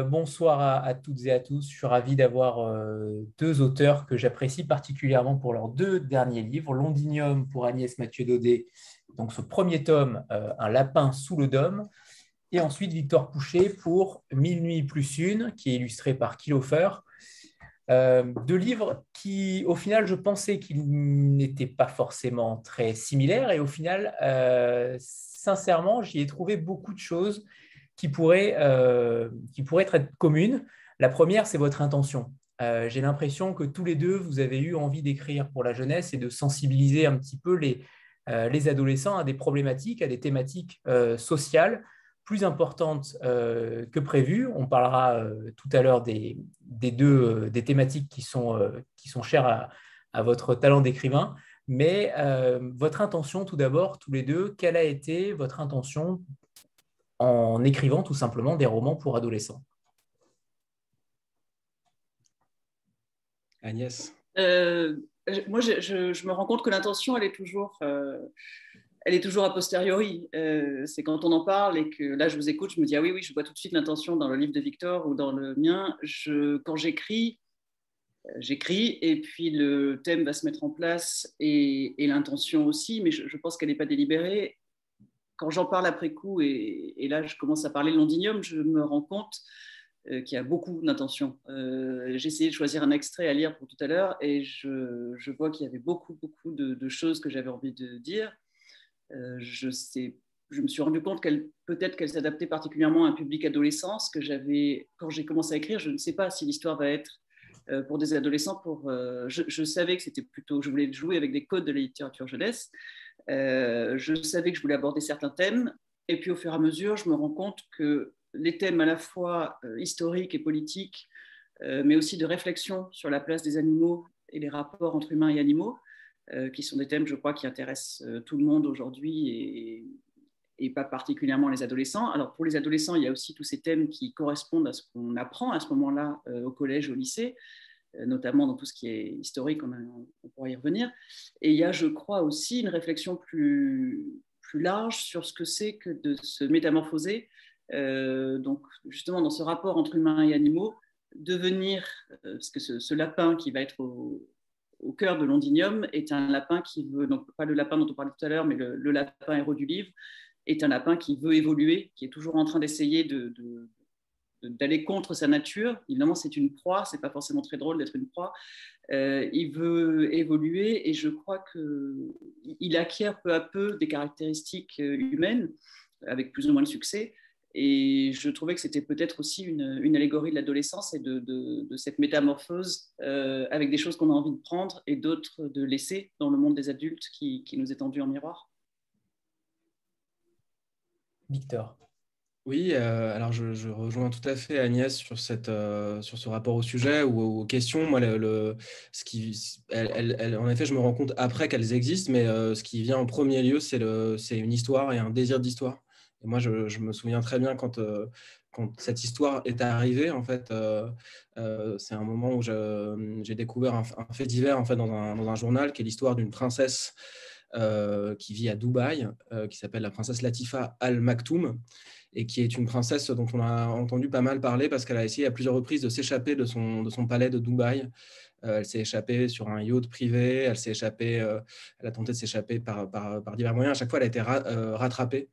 Euh, bonsoir à, toutes et à tous. Je suis ravi d'avoir euh, deux auteurs que j'apprécie particulièrement pour leurs deux derniers livres. Londinium pour Agnès Mathieu Daudet, donc ce premier tome, euh, Un lapin sous le dôme. Et ensuite Victor Pouchet pour Mille nuits plus une, qui est illustré par Kilofer. deux livres qui, au final, je pensais qu'ils n'étaient pas forcément très similaires. Et au final, sincèrement, j'y ai trouvé beaucoup de choses qui pourraient, euh, qui être communes. La première, c'est votre intention. Euh, j'ai l'impression que tous les deux, vous avez eu envie d'écrire pour la jeunesse et de sensibiliser un petit peu les, euh, les adolescents à des problématiques, à des thématiques sociales plus importantes que prévues. On parlera tout à l'heure des, des, deux des thématiques qui sont, qui sont chères à, à votre talent d'écrivain. Mais votre intention, tout d'abord, tous les deux, quelle a été votre intention en écrivant tout simplement des romans pour adolescents. Agnès euh, Moi, je, me rends compte que l'intention, elle est toujours... Euh, elle est toujours a posteriori. Euh, c'est quand on en parle et que là, je vous écoute, je me dis, ah oui, oui, je vois tout de suite l'intention dans le livre de Victor ou dans le mien. Je, quand j'écris, j'écris et puis le thème va se mettre en place et, l'intention aussi, mais je, je pense qu'elle n'est pas délibérée quand j'en parle après coup, et, là je commence à parler Londinium, je me rends compte euh, qu'il y a beaucoup d'intentions. Euh, j'ai essayé de choisir un extrait à lire pour tout à l'heure et je, vois qu'il y avait beaucoup, beaucoup de, choses que j'avais envie de dire. Euh, je, me suis rendu compte qu'elle peut-être qu'elle s'adaptait particulièrement à un public adolescent, que j'avais quand j'ai commencé à écrire. Je ne sais pas si l'histoire va être pour des adolescents. Pour, je, savais que c'était plutôt, je voulais jouer avec des codes de la littérature jeunesse, euh, je savais que je voulais aborder certains thèmes, et puis au fur et à mesure, je me rends compte que les thèmes à la fois euh, historiques et politiques, euh, mais aussi de réflexion sur la place des animaux et les rapports entre humains et animaux, qui sont des thèmes, je crois, qui intéressent tout le monde aujourd'hui et, pas particulièrement les adolescents. Alors pour les adolescents, il y a aussi tous ces thèmes qui correspondent à ce qu'on apprend à ce moment-là au collège, au lycée. Euh, notamment dans tout ce qui est historique, on, pourra y revenir. Et il y a, je crois, aussi une réflexion plus, plus large sur ce que c'est que de se métamorphoser, euh, donc justement dans ce rapport entre humains et animaux, devenir, euh, parce que ce, lapin qui va être au, cœur de Londinium est un lapin qui veut, donc pas le lapin dont on parlait tout à l'heure, mais le, lapin héros du livre, est un lapin qui veut évoluer, qui est toujours en train d'essayer de, d'aller contre sa nature. Évidemment, c'est une proie, c'est pas forcément très drôle d'être une proie. Euh, il veut évoluer et je crois qu'il acquiert peu à peu des caractéristiques euh, humaines, avec plus ou moins de succès. Et je trouvais que c'était peut-être aussi une, allégorie de l'adolescence et de, cette métamorphose euh, avec des choses qu'on a envie de prendre et d'autres de laisser dans le monde des adultes qui, qui nous est tendu en miroir. Victor. Oui, euh, alors je, rejoins tout à fait Agnès sur, cette, euh, sur ce rapport au sujet ou aux, questions. Moi, le, ce qui, en effet, je me rends compte après qu'elles existent, mais euh, ce qui vient en premier lieu, c'est une histoire et un désir d'histoire. Et moi, je, me souviens très bien quand, quand cette histoire est arrivée, en fait, c'est un moment où j'ai découvert un, fait divers en fait, dans un, dans un journal qui est l'histoire d'une princesse qui vit à Dubaï, qui s'appelle la princesse Latifa Al Maktoum et qui est une princesse dont on a entendu pas mal parler parce qu'elle a essayé à plusieurs reprises de s'échapper de son, de son palais de Dubaï. Euh, elle s'est échappée sur un yacht privé, elle s'est échappée, euh, elle a tenté de s'échapper par, par, par, divers moyens. À chaque fois, elle a été euh, rattrapée.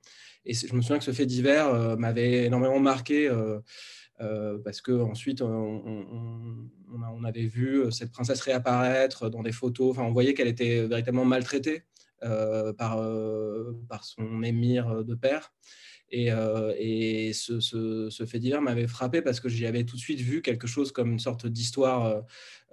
Et je me souviens que ce fait divers m'avait énormément marqué. parce que ensuite on, on, avait vu cette princesse réapparaître dans des photos. Enfin, on voyait qu'elle était véritablement maltraitée par, par son émir de père. Et, euh, ce, fait divers m'avait frappé parce que j'y avais tout de suite vu quelque chose comme une sorte d'histoire euh,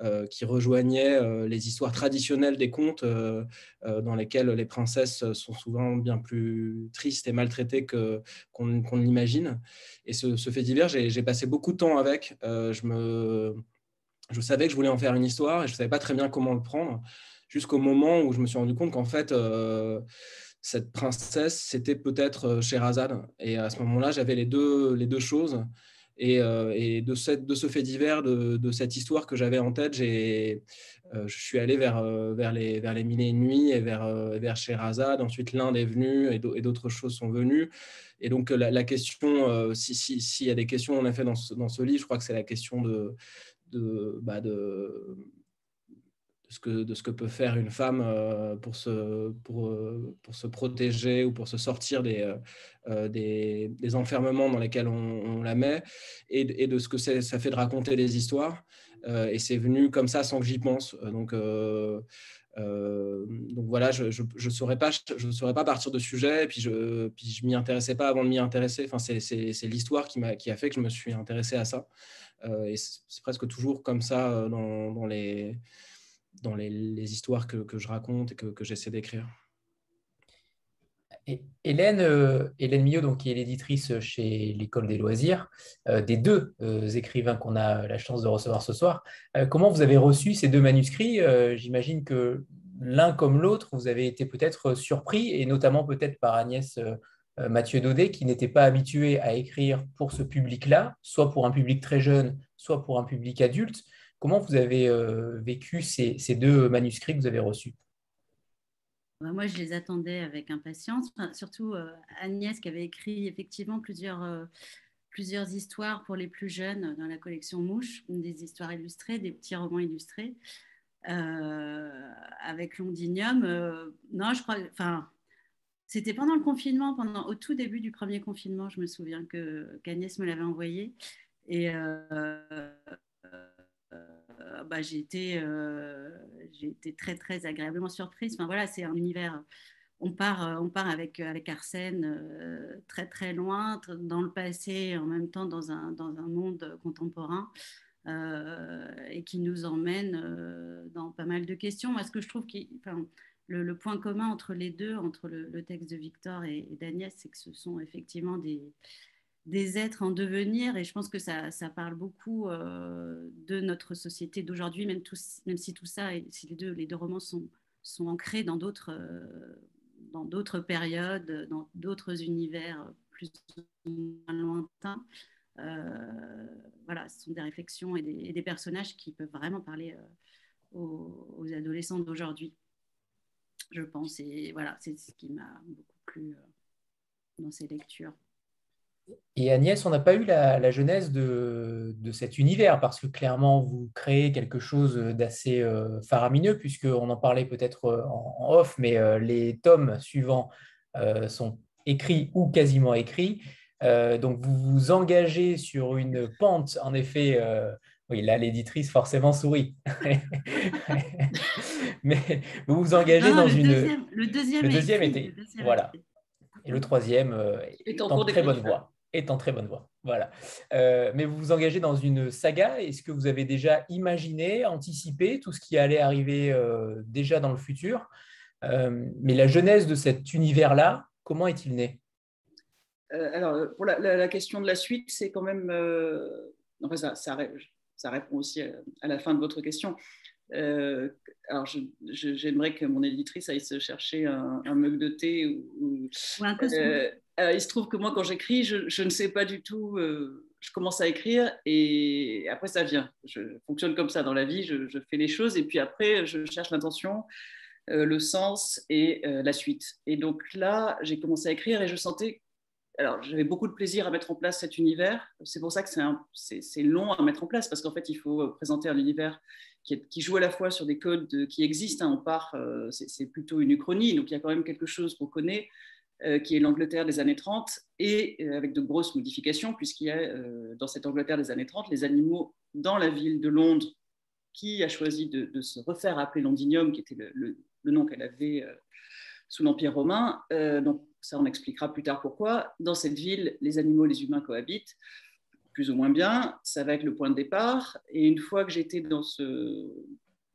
euh, qui rejoignait les histoires traditionnelles des contes dans lesquelles les princesses sont souvent bien plus tristes et maltraitées qu'on ne l'imagine. Et ce, fait divers, j'ai passé beaucoup de temps avec. je savais que je voulais en faire une histoire et je ne savais pas très bien comment le prendre jusqu'au moment où je me suis rendu compte qu'en fait, cette princesse, c'était peut-être euh, Sherazade. Et à ce moment-là, j'avais les deux, les deux choses. Et, et de, cette, de ce fait divers, de, cette histoire que j'avais en tête, j'ai, je suis allé vers, vers, les, vers les mille et nuits et vers, vers Sherazade. Ensuite, l'Inde est venu et d'autres choses sont venues. Et donc, la, question, s'il si, si, y a des questions en effet dans ce, dans ce livre, je crois que c'est la question de, de, bah de de ce que peut faire une femme euh, pour, se, pour, euh, pour se protéger ou pour se sortir des, euh, des, enfermements dans lesquels on, la met et, et, de ce que ça fait de raconter des histoires. et c'est venu comme ça sans que j'y pense. Donc, donc voilà, je ne saurais, pas, je saurais pas partir de sujet et puis je ne puis je m'y intéressais pas avant de m'y intéresser. Enfin, c'est l'histoire qui, a, qui a fait que je me suis intéressé à ça. et c'est presque toujours comme ça dans, dans les dans les, histoires que, je raconte et que, j'essaie d'écrire. Hélène, euh, Hélène Millot, qui est l'éditrice chez l'École des loisirs, euh, des deux euh, écrivains qu'on a la chance de recevoir ce soir, comment vous avez reçu ces deux manuscrits? J'imagine que l'un comme l'autre, vous avez été peut-être surpris, et notamment peut-être par Agnès Mathieu Daudet, qui n'était pas habituée à écrire pour ce public-là, soit pour un public très jeune, soit pour un public adulte. Comment vous avez euh, vécu ces, deux manuscrits que vous avez reçus? Bah, moi, je les attendais avec impatience, surtout euh, Agnès qui avait écrit effectivement plusieurs, euh, plusieurs histoires pour les plus jeunes dans la collection Mouche, des histoires illustrées, des petits romans illustrés. avec Londinium, non, je crois, enfin, c'était pendant le confinement, pendant, au tout début du premier confinement, je me souviens que qu'Agnès me l'avait envoyé. Et euh, bah, j'ai été, euh, été, très, très agréablement surprise. Enfin, voilà, c'est un univers. On part, euh, on part avec, avec Arsène très, très loin, dans le passé, en même temps dans un, dans un monde contemporain. et qui nous emmène dans pas mal de questions. Moi, ce que je trouve qui, enfin, le, point commun entre les deux, entre le, texte de Victor et d'Agnès, c'est que ce sont effectivement des, des êtres en devenir et je pense que ça, parle beaucoup euh, de notre société d'aujourd'hui, même, même, si tout ça, et si les deux, les deux romans sont, sont ancrés dans d'autres euh, périodes, dans d'autres univers plus lointains. Euh, voilà, ce sont des réflexions et des, personnages qui peuvent vraiment parler aux, aux, adolescents d'aujourd'hui, je pense. Et voilà, c'est ce qui m'a beaucoup plu dans ces lectures. Et Agnès, on n'a pas eu la, genèse de, cet univers parce que clairement, vous créez quelque chose d'assez euh, faramineux, puisqu'on en parlait peut-être euh, en, off, mais euh, les tomes suivants sont écrits ou quasiment écrits. donc, vous vous engagez sur une pente, en effet. oui, là, l'éditrice forcément sourit. mais vous vous engagez dans une. le deuxième, le deuxième était. voilà. Et le troisième est en très bonne voie est en très bonne voie. Voilà. Euh, mais vous vous engagez dans une saga. Est-ce que vous avez déjà imaginé, anticipé tout ce qui allait arriver euh, déjà dans le futur? Euh, Mais la genèse de cet univers-là, comment est-il né? Alors, pour la, question de la suite, c'est quand même. Enfin, ça, ça, répond aussi à, la fin de votre question. alors, j'aimerais que mon éditrice aille se chercher un, mug de thé ou, ou un euh, il se trouve que moi, quand j'écris, je, ne sais pas du tout. Euh, je commence à écrire et après, ça vient. Je fonctionne comme ça dans la vie. Je, fais les choses et puis après, je cherche l'intention, euh, le sens et la suite. Et donc là, j'ai commencé à écrire et je sentais. Alors, j'avais beaucoup de plaisir à mettre en place cet univers. C'est pour ça que c'est long à mettre en place parce qu'en fait, il faut présenter un univers qui, joue à la fois sur des codes qui existent. Hein. On part, c'est plutôt une uchronie, donc il y a quand même quelque chose qu'on connaît qui est l'Angleterre des années 30, et euh, avec de grosses modifications, puisqu'il y a euh, dans cette Angleterre des années 30 les animaux dans la ville de Londres qui a choisi de, se refaire appeler Londinium, qui était le, nom qu'elle avait sous l'Empire romain. donc ça, on expliquera plus tard pourquoi. Dans cette ville, les animaux et les humains cohabitent plus ou moins bien. Ça va être le point de départ. Et une fois que j'étais dans ce,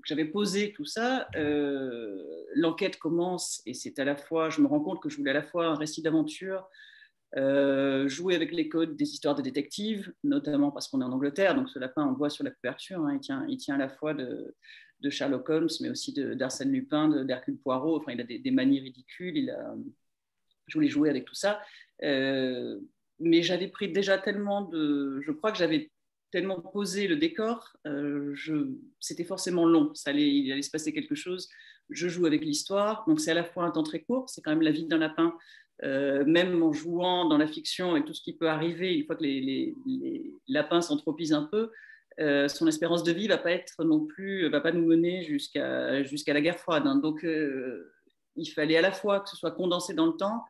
j'avais posé tout ça, euh, l'enquête commence et c'est à la fois, je me rends compte que je voulais à la fois un récit d'aventure, euh, jouer avec les codes des histoires de détectives, notamment parce qu'on est en Angleterre, donc ce lapin, on voit sur la couverture, hein, il, tient, à la fois de, Sherlock Holmes, mais aussi d'Arsène Lupin, d'Hercule Poirot, enfin il a des, manies ridicules, je voulais jouer avec tout ça. Euh, mais j'avais pris déjà tellement de. Je crois que j'avais tellement posé le décor, euh, c'était forcément long. Ça allait, il allait se passer quelque chose. Je joue avec l'histoire, donc c'est à la fois un temps très court, c'est quand même la vie d'un lapin. Euh, même en jouant dans la fiction et tout ce qui peut arriver, une fois que les, lapins s'anthropisent un peu, euh, son espérance de vie va pas être non plus, va pas nous mener jusqu'à jusqu'à la guerre froide. Hein. Donc, il fallait à la fois que ce soit condensé dans le temps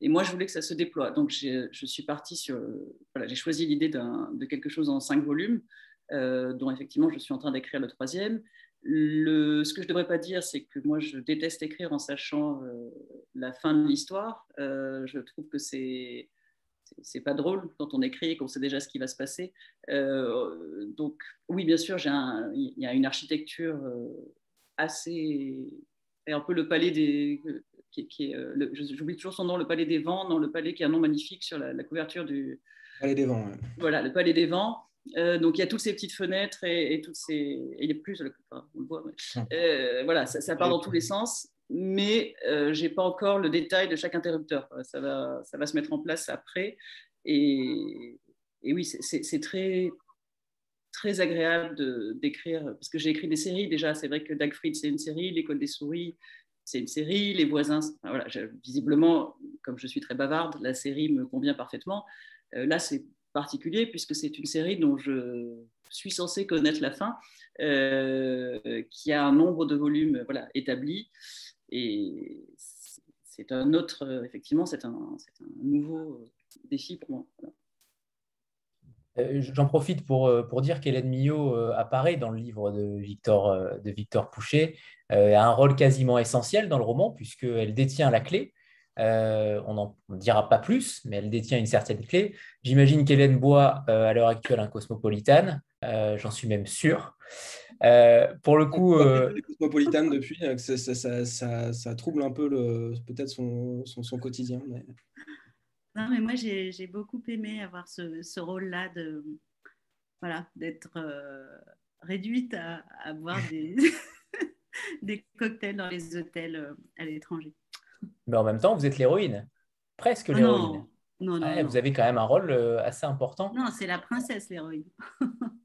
et moi, je voulais que ça se déploie. Donc, je suis partie sur. Voilà, j'ai choisi l'idée de quelque chose en cinq volumes, euh, dont effectivement, je suis en train d'écrire le troisième. Le, ce que je ne devrais pas dire, c'est que moi, je déteste écrire en sachant euh, la fin de l'histoire. Euh, je trouve que c'est c'est pas drôle quand on écrit et qu'on sait déjà ce qui va se passer. donc, oui, bien sûr, il y a une architecture assez. Et un peu le palais des, qui, est, euh, j'oublie toujours son nom, le Palais des Vents, non, le palais qui a un nom magnifique sur la, couverture du. Palais des Vents. Voilà, le Palais des Vents. Euh, donc il y a toutes ces petites fenêtres et, toutes ces. il y a plus, on le voit. Euh, voilà, ça, part dans tous les sens, mais je j'ai pas encore le détail de chaque interrupteur. Ça va, ça va se mettre en place après. Et, et oui, c'est très très agréable d'écrire, parce que j'ai écrit des séries déjà, c'est vrai que Dagfried c'est une série, L'école des souris, c'est une série, les voisins, voilà, visiblement, comme je suis très bavarde, la série me convient parfaitement. Euh, là, c'est particulier puisque c'est une série dont je suis censée connaître la fin, euh, qui a un nombre de volumes voilà, établi. Et c'est un autre, effectivement, c'est un, nouveau défi pour moi. Euh, j'en profite pour, pour dire qu'Hélène Millot apparaît dans le livre de Victor, de Victor Pouchet euh, a un rôle quasiment essentiel dans le roman, puisqu'elle détient la clé. Euh, on n'en dira pas plus, mais elle détient une certaine clé. J'imagine qu'Hélène boit euh, à l'heure actuelle un cosmopolitane, j'en suis même sûr. pour le coup. Cosmopolitane depuis, ça, ça, ça, trouble un peu peut-être son, son, quotidien. Mais... Non, mais moi j'ai beaucoup aimé avoir ce, ce rôle-là de voilà d'être réduite à, à boire des, des cocktails dans les hôtels euh, à l'étranger. Mais en même temps, vous êtes l'héroïne, presque ah l'héroïne. Non, non, Vous avez quand même un rôle euh, assez important. Non, c'est la princesse, l'héroïne.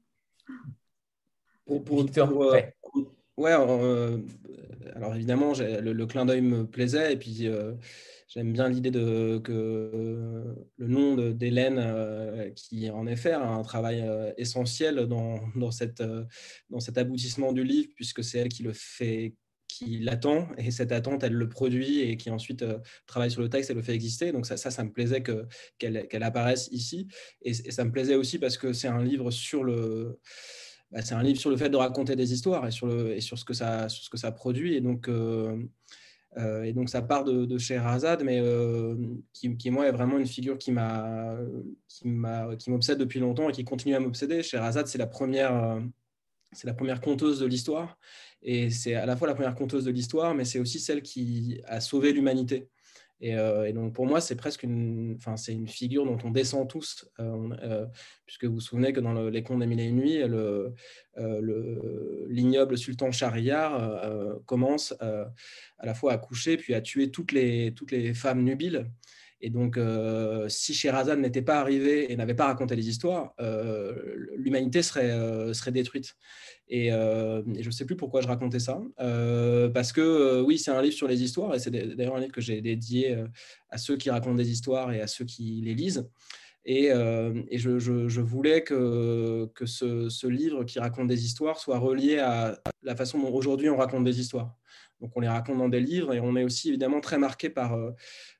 pour, pour, Victor, euh, ouais, alors évidemment, le, le, clin d'œil me plaisait et puis J'aime bien l'idée de, que le nom d'Hélène, euh, qui en effet a un travail euh, essentiel dans, dans, cette, euh, dans cet aboutissement du livre, puisque c'est elle qui le fait, qui l'attend, et cette attente, elle le produit, et qui ensuite travaille sur le texte et le fait exister. Donc ça, ça, me plaisait qu'elle qu'elle apparaisse ici. Et, ça me plaisait aussi parce que c'est un livre sur le... Bah, c'est un livre sur le fait de raconter des histoires et sur, le, et sur, ce, que ça, sur ce que ça produit. Et donc, euh, et donc ça part de, de Sherazade, mais euh, qui, qui, moi est vraiment une figure qui m'obsède depuis longtemps et qui continue à m'obséder. Première, euh, c'est la première conteuse de l'histoire, et c'est à la fois la première conteuse de l'histoire, mais c'est aussi celle qui a sauvé l'humanité. Euh, et, donc pour moi, c'est presque une, enfin, c'est une figure dont on descend tous, euh, euh, puisque vous vous souvenez que dans les contes des mille et une le, l'ignoble sultan Shahriar commence à la fois à coucher puis à tuer toutes les, toutes les femmes nubiles. Et donc, si Sherazade n'était pas arrivé et n'avait pas raconté les histoires, l'humanité serait, serait détruite. Euh, et, je ne sais plus pourquoi je racontais ça. Euh, parce que euh, oui, c'est un livre sur les histoires, et c'est d'ailleurs un livre que j'ai dédié à ceux qui racontent des histoires et à ceux qui les lisent. Et, je, voulais que, ce, livre qui raconte des histoires soit relié à la façon dont aujourd'hui on raconte des histoires. Donc on les raconte dans des livres et on est aussi évidemment très marqué par, euh,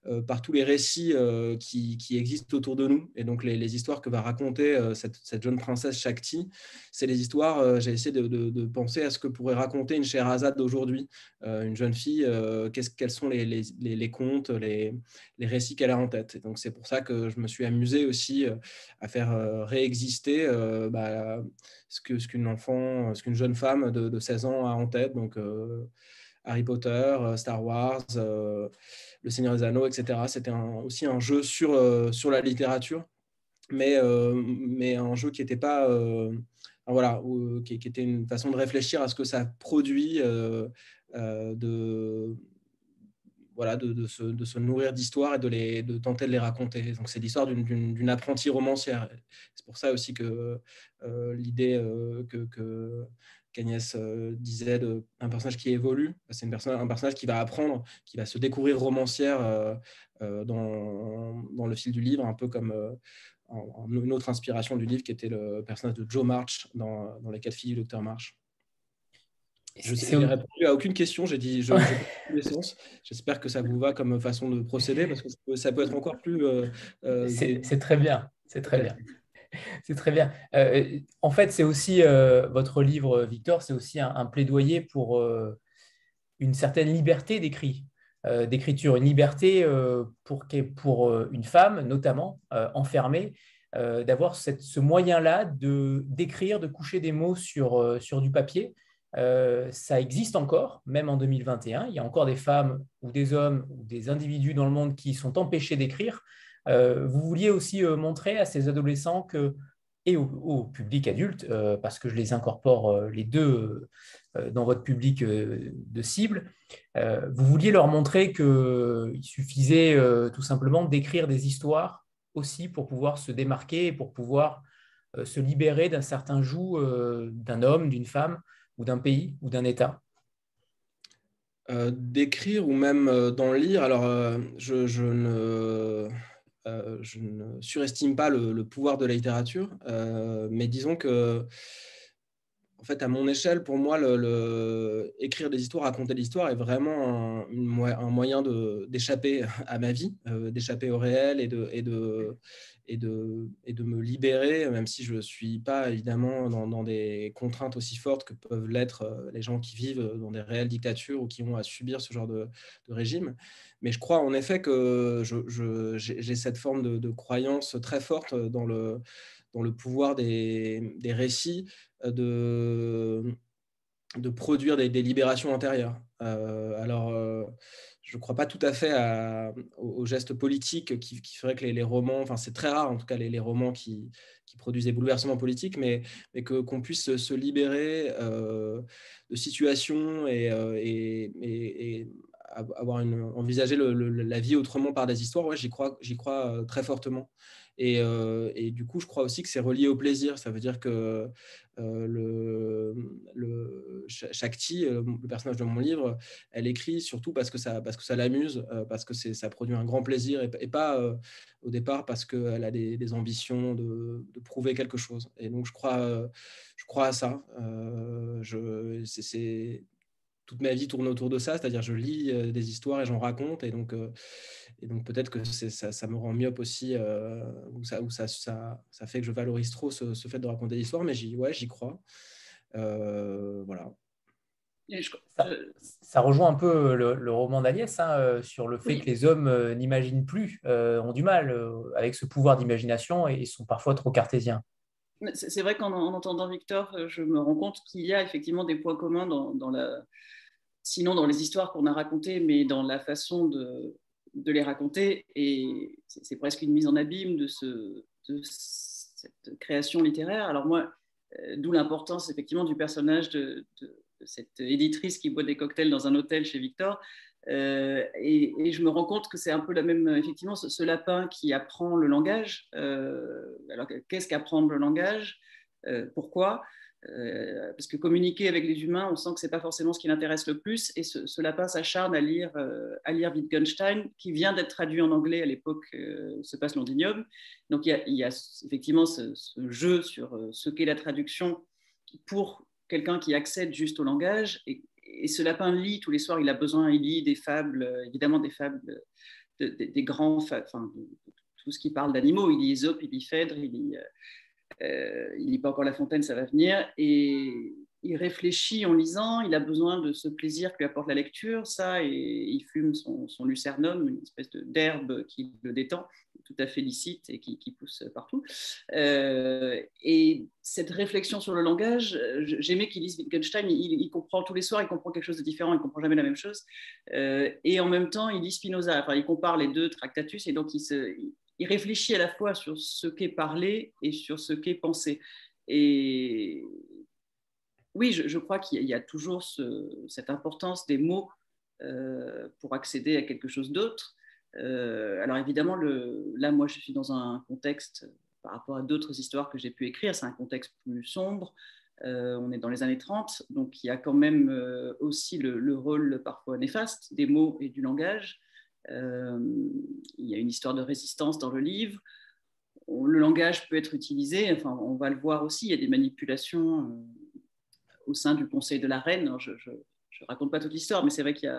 euh, tous les récits euh, qui, existent autour de nous. Et donc les, histoires que va raconter cette, jeune princesse Shakti, c'est les histoires, j'ai essayé de, penser à ce que pourrait raconter une Sherazade d'aujourd'hui, une jeune fille, quels sont les, contes, les, récits qu'elle a en tête. Et donc c'est pour ça que je me suis amusé aussi à faire réexister bah, ce qu'une enfant, ce jeune femme de, de, 16 ans a en tête. Harry Potter, euh, Star Wars, euh, Le Seigneur des Anneaux, etc. C'était aussi un jeu sur, euh, sur la littérature, mais, mais un jeu qui n'était pas voilà, qui, était une façon de réfléchir à ce que ça produit de, voilà, de, se, nourrir d'histoires et de, les, de tenter de les raconter. Donc c'est l'histoire d'une apprentie romancière. C'est pour ça aussi que l'idée que qu'Agnès disait d'un personnage qui évolue, c'est un personnage qui va apprendre, qui va se découvrir romancière dans, dans, le fil du livre, un peu comme une autre inspiration du livre qui était le personnage de Joe March dans, dans Les quatre filles du docteur March. Je n'ai répondu à aucune question, j'ai dit je, J'espère que ça vous va comme façon de procéder parce que ça peut être encore plus. Euh, euh, c'est très bien, c'est très bien. C'est très bien. Euh, en fait, c'est aussi votre livre, Victor, c'est aussi un, plaidoyer pour une certaine liberté d'écrit, d'écriture, une liberté pour, une femme, notamment enfermée, d'avoir ce moyen-là de d'écrire, de coucher des mots sur, sur du papier euh, ça existe encore, même en 2021. Il y a encore des femmes ou des hommes ou des individus dans le monde qui sont empêchés d'écrire. Euh, vous vouliez aussi euh, montrer à ces adolescents et au, public adulte, parce que je les incorpore les deux dans votre public de cible, vous vouliez leur montrer qu'il suffisait tout simplement d'écrire des histoires aussi pour pouvoir se démarquer pour pouvoir se libérer d'un certain joug d'un homme, d'une femme, ou d'un pays ou d'un État. Euh, D'écrire ou même euh, d'en lire, alors euh, je, ne, je, ne, surestime pas le, pouvoir de la littérature, mais disons que, en fait, à mon échelle, pour moi, écrire des histoires, raconter des histoires est vraiment un, moyen d'échapper à ma vie, d'échapper au réel et de, et de, et de me libérer, même si je ne suis pas évidemment dans, des contraintes aussi fortes que peuvent l'être euh, les gens qui vivent dans des réelles dictatures ou qui ont à subir ce genre de, régime. Mais je crois en effet que j'ai cette forme de, croyance très forte dans le, dans le pouvoir des, des récits euh, de, de produire des, libérations intérieures. Euh, alors, je ne crois pas tout à fait au, geste politique qui, ferait que les, romans, enfin c'est très rare en tout cas les, romans qui, produisent des bouleversements politiques, mais, que, qu'on puisse se libérer euh, de situations et, euh, avoir une, envisager la vie autrement par des histoires, ouais, j'y crois, j'y crois euh, très fortement. Euh, et, du coup, je crois aussi que c'est relié au plaisir. Ça veut dire que euh, le, le, Shakti, euh, le personnage de mon livre, elle écrit surtout parce que ça, parce que ça l'amuse, parce que ça produit un grand plaisir et, pas au départ parce qu'elle a des, ambitions de, prouver quelque chose. Et donc, je crois, je crois à ça. c'est, toute ma vie tourne autour de ça, c'est-à-dire je lis des histoires et j'en raconte. Et donc, et donc peut-être que ça, ça, me rend myope aussi, euh, ou, ça, ou ça, ça, ça, fait que je valorise trop ce, fait de raconter l'histoire, mais j'y ouais, crois. Euh, voilà. Ça, rejoint un peu le, roman d'Agnès hein, euh, sur le fait que les hommes n'imaginent plus, ont du mal avec ce pouvoir d'imagination et sont parfois trop cartésiens. C'est vrai qu'en entendant Victor, je me rends compte qu'il y a effectivement des points communs dans, la, sinon dans les histoires qu'on a racontées, mais dans la façon de, les raconter. Et c'est presque une mise en abîme de, ce, cette création littéraire. Alors moi, euh, d'où l'importance effectivement du personnage de, cette éditrice qui boit des cocktails dans un hôtel chez Victor. Euh, et, je me rends compte que c'est un peu la même, effectivement, ce, lapin qui apprend le langage. Euh, alors, qu'est-ce qu'apprendre le langage Pourquoi euh, parce que communiquer avec les humains, on sent que c'est pas forcément ce qui l'intéresse le plus. Et ce, lapin s'acharne à lire, Wittgenstein, qui vient d'être traduit en anglais à l'époque où se passe Londinium. Donc il y a, effectivement ce, jeu sur ce qu'est la traduction pour quelqu'un qui accède juste au langage. Ce lapin lit tous les soirs, il a besoin, il lit des fables, évidemment des fables, des grands, enfin, tout ce qui parle d'animaux. Il lit Aesop, il lit Phèdre, il lit euh, il lit pas encore La Fontaine, ça va venir. Et il réfléchit en lisant, il a besoin de ce plaisir que lui apporte la lecture, ça, et il fume son, lucernum, une espèce d'herbe qui le détend, tout à fait licite et qui, pousse partout. Euh, et cette réflexion sur le langage, j'aimais qu'il lise Wittgenstein, il, comprend tous les soirs, il comprend quelque chose de différent, il comprend jamais la même chose. Euh, et en même temps, il lit Spinoza, enfin, il compare les deux Tractatus, et donc il, il réfléchit à la fois sur ce qu'est parlé et sur ce qu'est pensé. Et oui, je, crois qu'il y a toujours cette importance des mots pour accéder à quelque chose d'autre. alors évidemment, là, moi, je suis dans un contexte par rapport à d'autres histoires que j'ai pu écrire, c'est un contexte plus sombre. on est dans les années 30, donc il y a quand même aussi le, le, rôle parfois néfaste des mots et du langage. il y a une histoire de résistance dans le livre le langage peut être utilisé, enfin, on va le voir aussi, il y a des manipulations euh, au sein du Conseil de la Reine. je ne raconte pas toute l'histoire, mais c'est vrai qu'il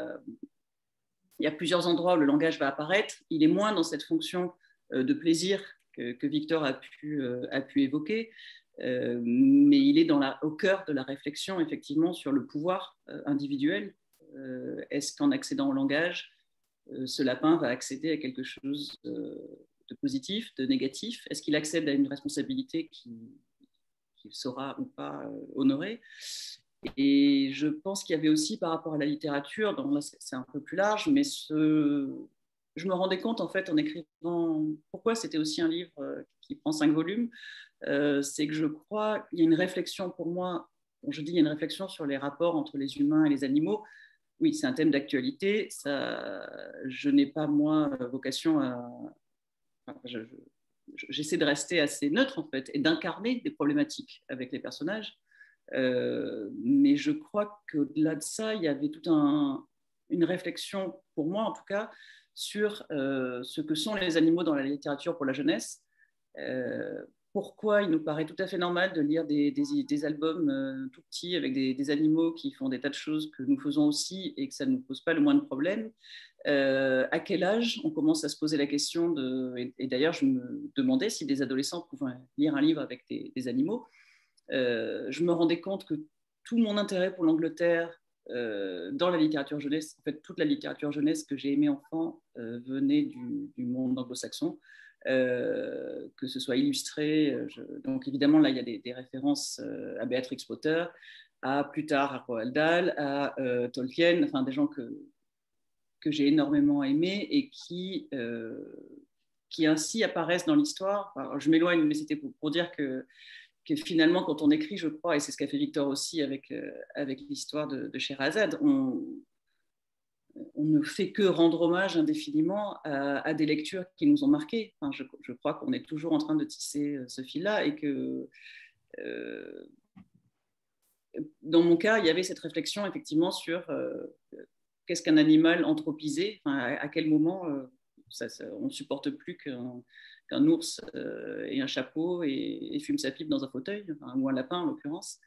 y, a, plusieurs endroits où le langage va apparaître. Il est moins dans cette fonction euh, de plaisir que, Victor a pu, euh, évoquer, mais il est au cœur de la réflexion, effectivement, sur le pouvoir individuel. Est-ce qu'en accédant au langage, ce lapin va accéder à quelque chose de positif, de négatif? Est-ce qu'il accède à une responsabilité qu'il saura ou pas euh, honorer Et je pense qu'il y avait aussi par rapport à la littérature, c'est un peu plus large, mais ce, je me rendais compte en fait en écrivant pourquoi c'était aussi un livre euh, qui prend cinq volumes, euh, c'est que je crois qu'il y a une réflexion pour moi, je dis il y a une réflexion sur les rapports entre les humains et les animaux. Oui, c'est un thème d'actualité. Je n'ai pas moi vocation à, j'essaie de rester assez neutre en fait et d'incarner des problématiques avec les personnages. Euh, mais je crois qu'au-delà de ça, il y avait toute un, une réflexion, pour moi en tout cas, sur euh, ce que sont les animaux dans la littérature pour la jeunesse. Euh, pourquoi il nous paraît tout à fait normal de lire des, des, albums tout petits avec des, animaux qui font des tas de choses que nous faisons aussi et que ça ne nous pose pas le moins de problème. Euh, à quel âge on commence à se poser la question de. Et, d'ailleurs, je me demandais si des adolescents pouvaient lire un livre avec des, animaux. Euh, je me rendais compte que tout mon intérêt pour l'Angleterre euh, dans la littérature jeunesse, en fait, toute la littérature jeunesse que j'ai aimée enfant venait du, monde anglo-saxon. que ce soit illustré. donc évidemment, là, il y a des, références à Beatrix Potter, à plus tard à Roald Dahl, à Tolkien, enfin des gens que, que j'ai énormément aimé et qui, euh, qui ainsi apparaissent dans l'histoire. je m'éloigne, mais c'était pour, dire que, que, finalement, quand on écrit, je crois, et c'est ce qu'a fait Victor aussi avec, euh, avec l'histoire de, de Sherazade, on, on ne fait que rendre hommage indéfiniment à, des lectures qui nous ont marqués. Enfin, je, je, crois qu'on est toujours en train de tisser euh, ce fil-là et que dans mon cas, il y avait cette réflexion effectivement sur qu'est-ce qu'un animal anthropisé à, quel moment euh, on ne supporte plus qu'un ours euh, ait un chapeau et, fume sa pipe dans un fauteuil, ou un lapin en l'occurrence.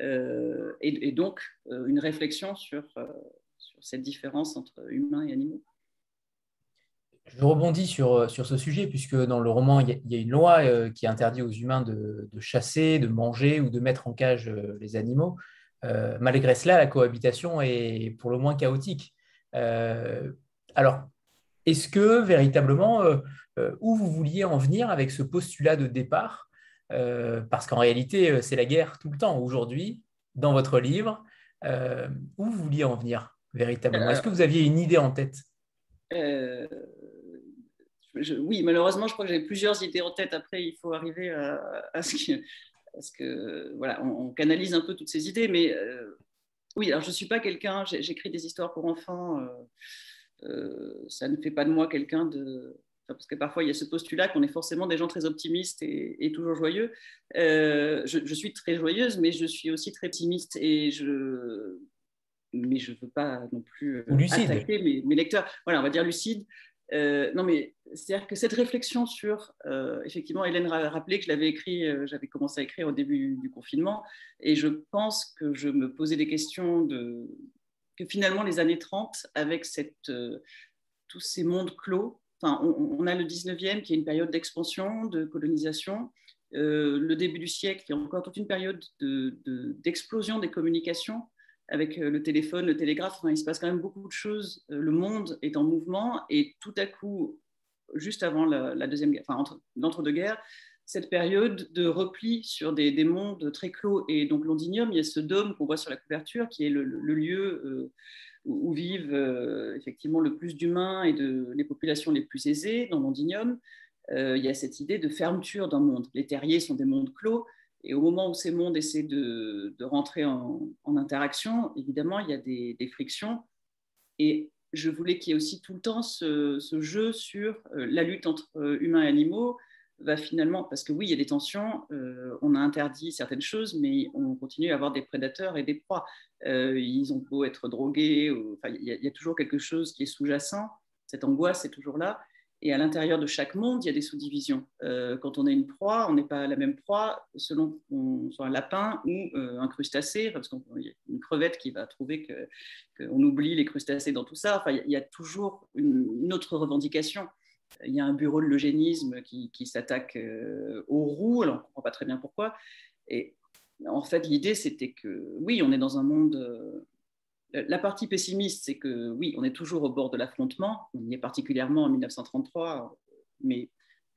Euh, et, donc, une réflexion sur, cette différence entre humains et animaux. Je rebondis sur, ce sujet, puisque dans le roman, il y a, une loi qui interdit aux humains de, chasser, de manger ou de mettre en cage les animaux. Euh, malgré cela, la cohabitation est pour le moins chaotique. Euh, alors, est-ce que véritablement, euh, où vous vouliez en venir avec ce postulat de départ? Parce qu'en réalité, c'est la guerre tout le temps. Aujourd'hui, dans votre livre, où vous vouliez en venir véritablement? Est-ce que vous aviez une idée en tête? Oui, malheureusement, je crois que j'avais plusieurs idées en tête. Après, il faut arriver à, à ce, qui, parce que voilà, on, canalise un peu toutes ces idées. Mais euh, oui, alors je ne suis pas quelqu'un, j'écris des histoires pour enfants, euh, euh, ça ne fait pas de moi quelqu'un de. parce que parfois il y a ce postulat qu'on est forcément des gens très optimistes et, toujours joyeux. Je, suis très joyeuse, mais je suis aussi très optimiste et je. Mais je ne veux pas non plus attaquer mes, mes, lecteurs. Voilà, on va dire lucide. Euh, non, mais c'est-à-dire que cette réflexion sur, euh, effectivement, Hélène a rappelé que je l'avais écrit, euh, j'avais commencé à écrire au début du confinement, et je pense que je me posais des questions de que finalement les années 30, avec cette, tous ces mondes clos, on, a le 19e qui est une période d'expansion, de colonisation, le début du siècle qui est encore toute une période d'explosion des communications avec euh, le téléphone, le télégraphe, il se passe quand même beaucoup de choses. Euh, le monde est en mouvement et tout à coup, juste avant la, deuxième guerre, enfin entre, l'entre-deux-guerres, cette période de repli sur des, mondes très clos et donc Londinium, il y a ce dôme qu'on voit sur la couverture qui est le, lieu euh, où, vivent effectivement le plus d'humains et de les populations les plus aisées dans Londinium. il y a cette idée de fermeture d'un monde. Les terriers sont des mondes clos et au moment où ces mondes essaient de, rentrer en, interaction, évidemment, il y a des, frictions. Et je voulais qu'il y ait aussi tout le temps ce, jeu sur la lutte entre humains et animaux, va finalement, parce que oui, il y a des tensions, on a interdit certaines choses, mais on continue à avoir des prédateurs et des proies. ils ont beau être drogués, il y, a toujours quelque chose qui est sous-jacent, cette angoisse est toujours là. Et à l'intérieur de chaque monde, il y a des sous-divisions. Euh, quand on est une proie, on n'est pas la même proie selon qu'on soit un lapin ou euh, un crustacé, parce qu'il y a une crevette qui va trouver qu'on oublie les crustacés dans tout ça. Enfin, il y a toujours une, autre revendication. Il y a un bureau de l'eugénisme qui, s'attaque euh, aux roues, alors on ne comprend pas très bien pourquoi. Et en fait, l'idée, c'était que oui, on est dans un monde la partie pessimiste, c'est que oui, on est toujours au bord de l'affrontement. On y est particulièrement en 1933, mais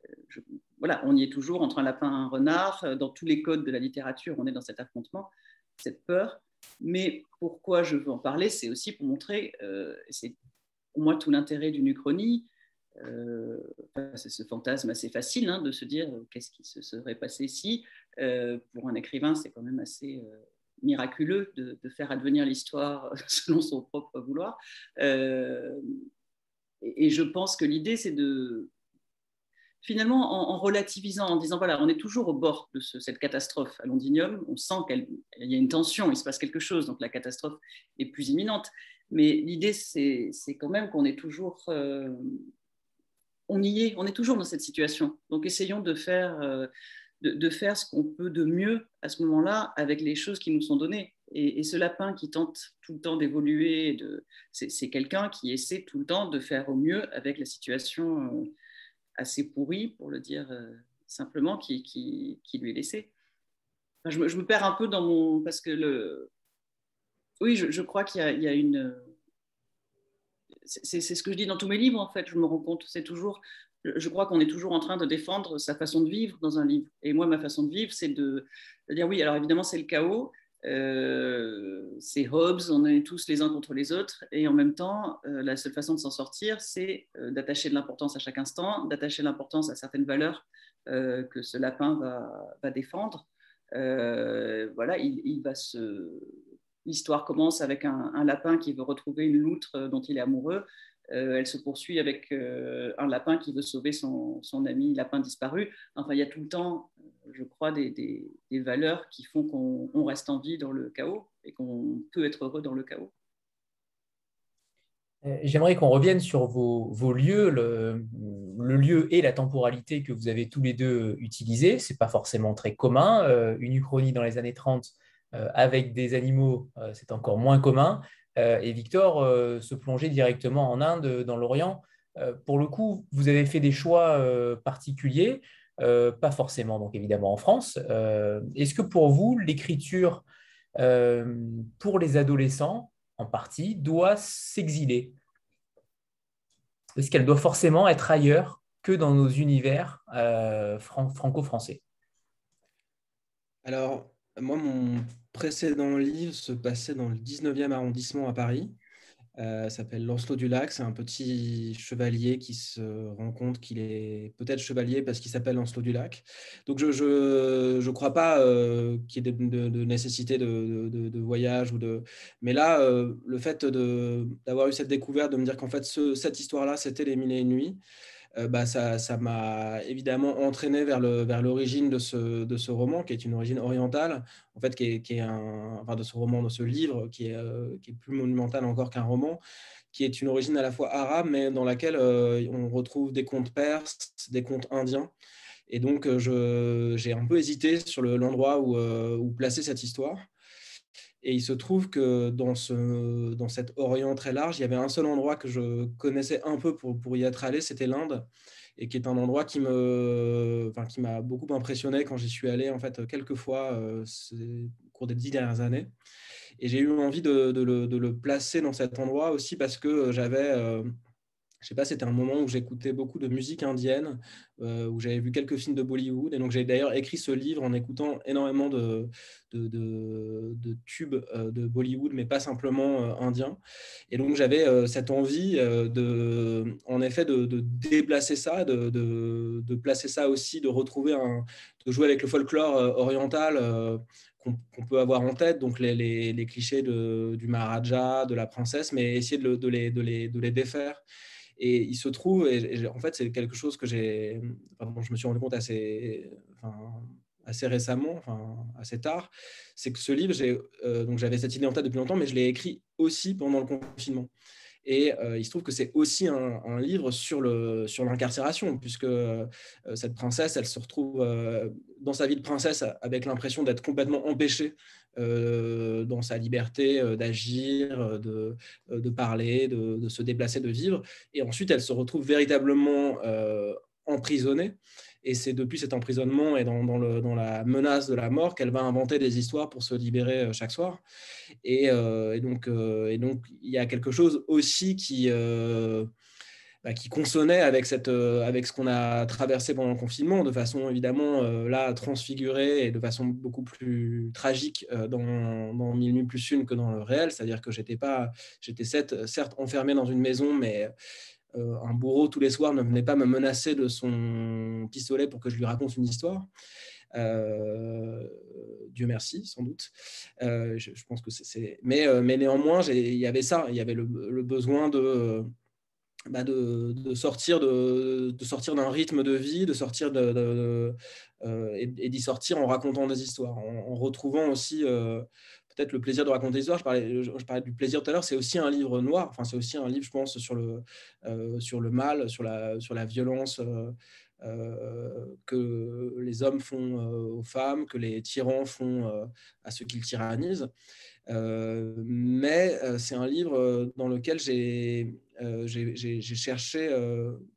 euh, voilà, on y est toujours entre un lapin et un renard. Dans tous les codes de la littérature, on est dans cet affrontement, cette peur. Mais pourquoi je veux en parler, c'est aussi pour montrer, euh, c'est pour moi tout l'intérêt d'une uchronie. Euh, c'est ce fantasme assez facile hein, de se dire qu'est-ce qui se serait passé si. pour un écrivain, c'est quand même assez miraculeux de, faire advenir l'histoire selon son propre vouloir. Euh, et, je pense que l'idée, c'est de, finalement, en, relativisant, en disant, voilà, on est toujours au bord de cette catastrophe à Londinium, on sent qu'il y a une tension, il se passe quelque chose, donc la catastrophe est plus imminente. Mais l'idée, c'est quand même qu'on est toujours... Euh, on y est, on est toujours dans cette situation. Donc essayons de faire... Euh, de, faire ce qu'on peut de mieux à ce moment-là avec les choses qui nous sont données. Et, ce lapin qui tente tout le temps d'évoluer, c'est quelqu'un qui essaie tout le temps de faire au mieux avec la situation euh, assez pourrie, pour le dire euh, simplement, qui, qui, lui est laissée. je, me, perds un peu dans mon... Parce que le... Oui, je, crois qu'il y, y, a une... C'est ce que je dis dans tous mes livres, en fait. Je me rends compte, c'est toujours je crois qu'on est toujours en train de défendre sa façon de vivre dans un livre. Et moi, ma façon de vivre, c'est de, dire oui, alors évidemment, c'est le chaos, euh, c'est Hobbes, on est tous les uns contre les autres, et en même temps, euh, la seule façon de s'en sortir, c'est euh, d'attacher de l'importance à chaque instant, d'attacher l'importance à certaines valeurs que ce lapin va, défendre. voilà, il, va se. L'histoire commence avec un, lapin qui veut retrouver une loutre dont il est amoureux. Euh, elle se poursuit avec euh, un lapin qui veut sauver son, ami lapin disparu. Enfin, il y a tout le temps, je crois, des, valeurs qui font qu'on reste en vie dans le chaos et qu'on peut être heureux dans le chaos. Euh, j'aimerais qu'on revienne sur vos, lieux, le, lieu et la temporalité que vous avez tous les deux utilisés. Ce n'est pas forcément très commun. une uchronie dans les années 30 avec des animaux, c'est encore moins commun. Euh, et Victor euh, se plongeait directement en Inde, dans l'Orient. Euh, pour le coup, vous avez fait des choix particuliers, pas forcément donc évidemment en France. Est-ce que pour vous, l'écriture pour les adolescents, en partie, doit s'exiler? Est-ce qu'elle doit forcément être ailleurs que dans nos univers franco-français? Alors, moi, mon précédent livre se passait dans le 19e arrondissement à Paris. Euh, s'appelle Lancelot du Lac. C'est un petit chevalier qui se rend compte qu'il est peut-être chevalier parce qu'il s'appelle Lancelot du Lac. Donc je ne je, crois pas euh, qu'il y ait de, nécessité de, de, voyage. Ou de... Mais là, euh, le fait d'avoir eu cette découverte, de me dire qu'en fait cette histoire-là, c'était les mille et une nuits, bah, ça m'a évidemment entraîné vers l'origine vers de, ce, de ce roman, qui est une origine orientale, en fait, qui est, qui est un, enfin, de ce roman, de ce livre, qui est, euh, qui est plus monumental encore qu'un roman, qui est une origine à la fois arabe, mais dans laquelle euh, on retrouve des contes perses, des contes indiens. Et donc, j'ai un peu hésité sur l'endroit où, où placer cette histoire. Et il se trouve que dans, ce, dans cet Orient très large, il y avait un seul endroit que je connaissais un peu pour, pour y être allé, c'était l'Inde, et qui est un endroit qui me, enfin, m'a beaucoup impressionné quand j'y suis allé en fait quelques fois euh, au cours des dix dernières années. Et j'ai eu envie de, de, le, de, le, placer dans cet endroit aussi parce que j'avais euh, je sais pas, c'était un moment où j'écoutais beaucoup de musique indienne, euh, où j'avais vu quelques films de Bollywood. Et donc, j'ai d'ailleurs écrit ce livre en écoutant énormément de, de, de, tubes euh, de Bollywood, mais pas simplement euh, indiens. Et donc, j'avais cette envie, de, en effet, de, déplacer ça, de, placer ça aussi, de retrouver de jouer avec le folklore oriental qu'on peut avoir en tête, donc les, clichés du Maharaja, de la princesse, mais essayer de, de, de les défaire. Et il se trouve, et, en fait, c'est quelque chose que j'ai, je me suis rendu compte assez, assez récemment, enfin, assez tard, c'est que ce livre, euh, donc j'avais cette idée en tête depuis longtemps, mais je l'ai écrit aussi pendant le confinement. Et euh, il se trouve que c'est aussi un, livre sur l'incarcération, sur puisque euh, cette princesse, elle se retrouve dans sa vie de princesse avec l'impression d'être complètement empêchée dans sa liberté d'agir, de, de, parler, de, se déplacer, de vivre. Et ensuite, elle se retrouve véritablement emprisonnée. Et c'est depuis cet emprisonnement et dans, la menace de la mort qu'elle va inventer des histoires pour se libérer euh, chaque soir. Euh, euh, et donc, il y a quelque chose aussi qui, bah, qui consonnait avec, cette, avec ce qu'on a traversé pendant le confinement, de façon évidemment là transfigurée et de façon beaucoup plus tragique dans, dans Mille Nuits plus une que dans le réel. C'est-à-dire que j'étais certes enfermé dans une maison, mais euh, un bourreau tous les soirs ne venait pas me menacer de son pistolet pour que je lui raconte une histoire. Euh, Dieu merci, sans doute. Euh, je, pense que c'est. Mais, mais néanmoins, il y avait ça, il y avait le, besoin de, bah de, sortir de, sortir d'un rythme de vie, de sortir de, et, d'y sortir en racontant des histoires, en, retrouvant aussi peut-être le plaisir de raconter des histoires. Je parlais, du plaisir tout à l'heure. C'est aussi un livre noir. Enfin, c'est aussi un livre, je pense, sur le, euh, sur le mal, sur la, sur la violence euh, euh, que les hommes font aux femmes, que les tyrans font à ceux qu'ils tyrannisent. mais c'est un livre dans lequel j'ai j'ai cherché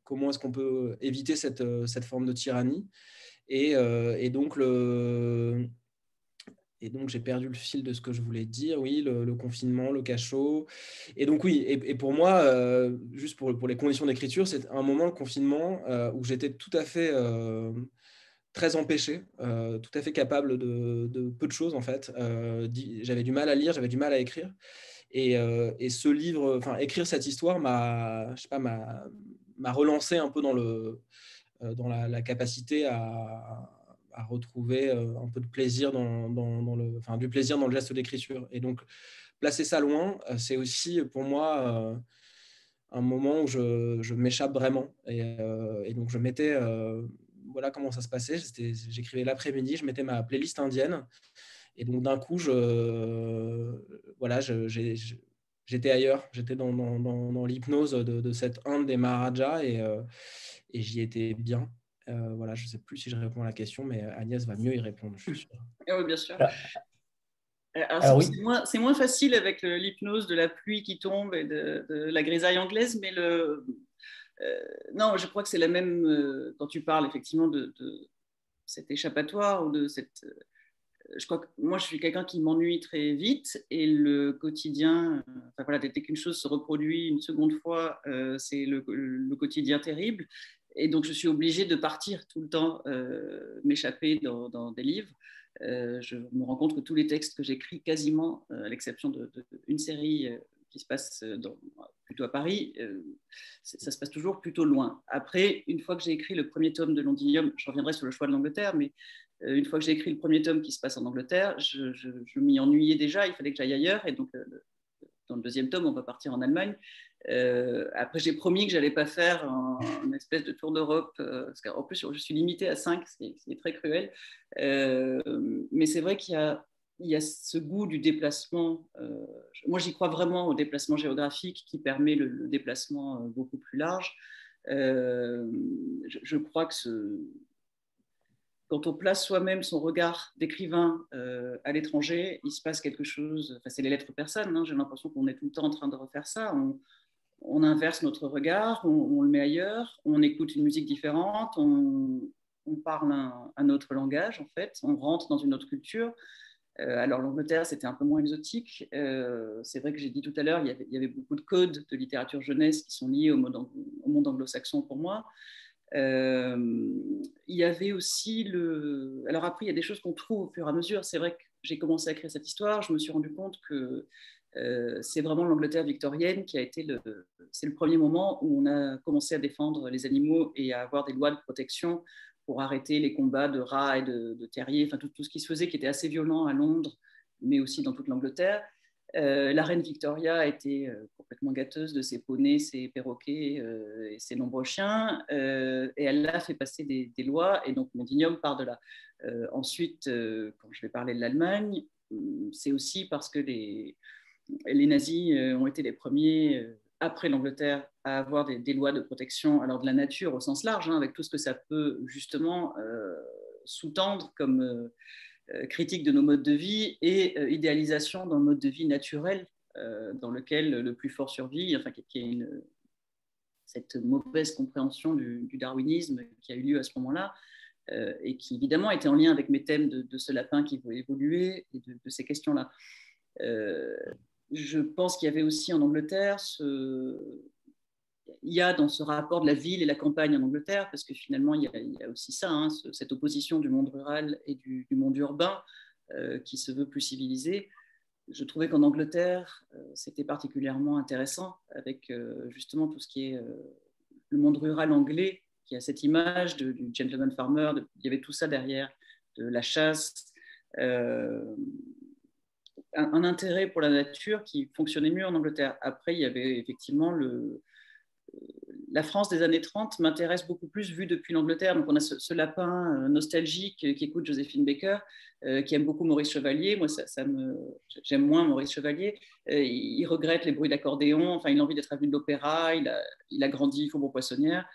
comment est-ce qu'on peut éviter cette, cette forme de tyrannie. Et, donc, j'ai perdu le fil de ce que je voulais dire. Oui, le, confinement, le cachot. Et donc, oui, et, pour moi, euh, juste pour, les conditions d'écriture, c'est un moment, le confinement, euh, où j'étais tout à fait euh, très empêché, tout à fait capable de, peu de choses, en fait. j'avais du mal à lire, j'avais du mal à écrire. Et, et ce livre, enfin, écrire cette histoire m'a, je sais pas, m'a relancé un peu dans, le, dans la, capacité à à retrouver euh, un peu de plaisir dans, dans, le, enfin, du plaisir dans le geste d'écriture. Et donc, placer ça loin, euh, c'est aussi pour moi euh, un moment où je, je m'échappe vraiment. Et, donc, je mettais, voilà comment ça se passait. J'écrivais l'après-midi, je mettais ma playlist indienne. Et donc, d'un coup, je, voilà, j'étais ailleurs. J'étais dans, dans, dans l'hypnose de, de, cette Inde des Maharajas et, et j'y étais bien. Euh, voilà, je ne sais plus si je réponds à la question, mais Agnès va mieux y répondre, je suis sûr. Eh oui, bien sûr. Euh, c'est moins, facile avec l'hypnose de la pluie qui tombe et de, la grisaille anglaise, mais le, euh, non, je crois que c'est la même quand tu parles effectivement de, cet échappatoire ou de cette. Je crois que moi, je suis quelqu'un qui m'ennuie très vite et le quotidien, enfin voilà, dès qu'une chose se reproduit une seconde fois, c'est le, quotidien terrible. Et donc, je suis obligée de partir tout le temps, euh, m'échapper dans, des livres. Euh, je me rends compte que tous les textes que j'écris, quasiment, euh, à l'exception d'une série qui se passe plutôt à Paris, ça se passe toujours plutôt loin. Après, une fois que j'ai écrit le premier tome de Londinium, je reviendrai sur le choix de l'Angleterre, mais une fois que j'ai écrit le premier tome qui se passe en Angleterre, je, m'y ennuyais déjà, il fallait que j'aille ailleurs, et donc dans le deuxième tome, on va partir en Allemagne. Euh, après, j'ai promis que j'allais pas faire un, une espèce de tour d'Europe, euh, parce qu'en plus, je suis limitée à 5, ce qui est, très cruel. Euh, mais c'est vrai qu'il y a, ce goût du déplacement. moi, j'y crois vraiment au déplacement géographique qui permet le, déplacement beaucoup plus large. Je, crois que ce, quand on place soi-même son regard d'écrivain euh, à l'étranger, il se passe quelque chose. Enfin, c'est les lettres personnes. Hein, j'ai l'impression qu'on est tout le temps en train de refaire ça. On, inverse notre regard, on, le met ailleurs, on écoute une musique différente, on, parle un, autre langage, en fait, on rentre dans une autre culture. Euh, alors, l'Angleterre, c'était un peu moins exotique. Euh, c'est vrai que j'ai dit tout à l'heure, il, y avait beaucoup de codes de littérature jeunesse qui sont liés au monde anglo-saxon pour moi. Euh, il y avait aussi le. Alors après, il y a des choses qu'on trouve au fur et à mesure. C'est vrai que j'ai commencé à écrire cette histoire, je me suis rendu compte que euh, c'est vraiment l'Angleterre victorienne qui a été le. C'est le premier moment où on a commencé à défendre les animaux et à avoir des lois de protection pour arrêter les combats de rats et de, terriers, enfin tout, ce qui se faisait qui était assez violent à Londres, mais aussi dans toute l'Angleterre. Euh, la reine Victoria était euh, complètement gâteuse de ses poneys, ses perroquets euh, et ses nombreux chiens, et elle a fait passer des, lois, et donc Mondignum part de là. ensuite, quand je vais parler de l'Allemagne, hum, c'est aussi parce que les, nazis ont été les premiers, après l'Angleterre, à avoir des, lois de protection alors de la nature au sens large, hein, avec tout ce que ça peut justement sous-tendre comme euh, critique de nos modes de vie et euh, idéalisation d'un mode de vie naturel euh, dans lequel le plus fort survit, enfin, qui, est cette mauvaise compréhension du, darwinisme qui a eu lieu à ce moment-là, et qui évidemment était en lien avec mes thèmes de, ce lapin qui veut évoluer et de, de ces questions-là. je pense qu'il y avait aussi en Angleterre ce, il y a dans ce rapport de la ville et la campagne en Angleterre, parce que finalement, il y a, aussi ça, hein, cette opposition du monde rural et du, monde urbain euh, qui se veut plus civilisé. Je trouvais qu'en Angleterre, euh, c'était particulièrement intéressant avec euh, justement tout ce qui est le monde rural anglais, qui a cette image du gentleman farmer, il y avait tout ça derrière, de la chasse, un, un, intérêt pour la nature qui fonctionnait mieux en Angleterre. Après, il y avait effectivement le, la France des années 30 m'intéresse beaucoup plus vu depuis l'Angleterre. Donc on a ce, lapin euh, nostalgique qui écoute Joséphine Baker, euh, qui aime beaucoup Maurice Chevalier. Moi, ça, me, j'aime moins Maurice Chevalier. Euh, il, regrette les bruits d'accordéon. Enfin, il a envie d'être à de l'opéra. Il a, il a grandi Faubourg-Poissonnière.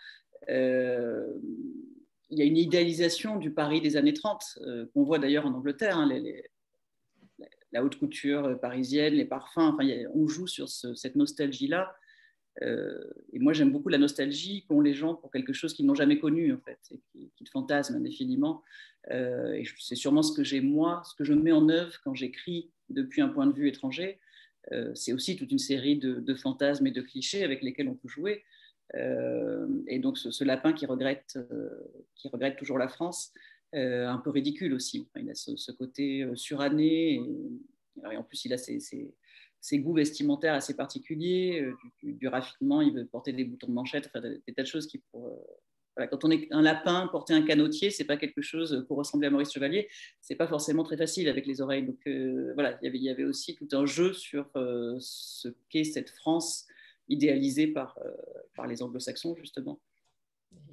il y a une idéalisation du Paris des années 30 qu'on voit d'ailleurs en Angleterre. Hein, la haute couture parisienne, les parfums. Enfin, on joue sur cette nostalgie-là. Euh, et moi, j'aime beaucoup la nostalgie qu'ont les gens pour quelque chose qu'ils n'ont jamais connu, en fait, et qui, fantasment indéfiniment. Euh, et c'est sûrement ce que j'ai, moi, ce que je mets en œuvre quand j'écris depuis un point de vue étranger. Euh, c'est aussi toute une série de, fantasmes et de clichés avec lesquels on peut jouer. et donc, ce, lapin qui regrette, qui regrette toujours la France, un peu ridicule aussi. il a ce, côté suranné, et, en plus, il a ses ses goûts vestimentaires assez particuliers, euh, du, raffinement, il veut porter des boutons de manchette, enfin, des, tas de choses qui pour, euh, quand on est un lapin, porter un canotier, c'est pas quelque chose pour ressembler à Maurice Chevalier, c'est pas forcément très facile avec les oreilles. Donc euh, voilà, il y, avait, aussi tout un jeu sur ce qu'est cette France idéalisée par, par les anglo-saxons, justement.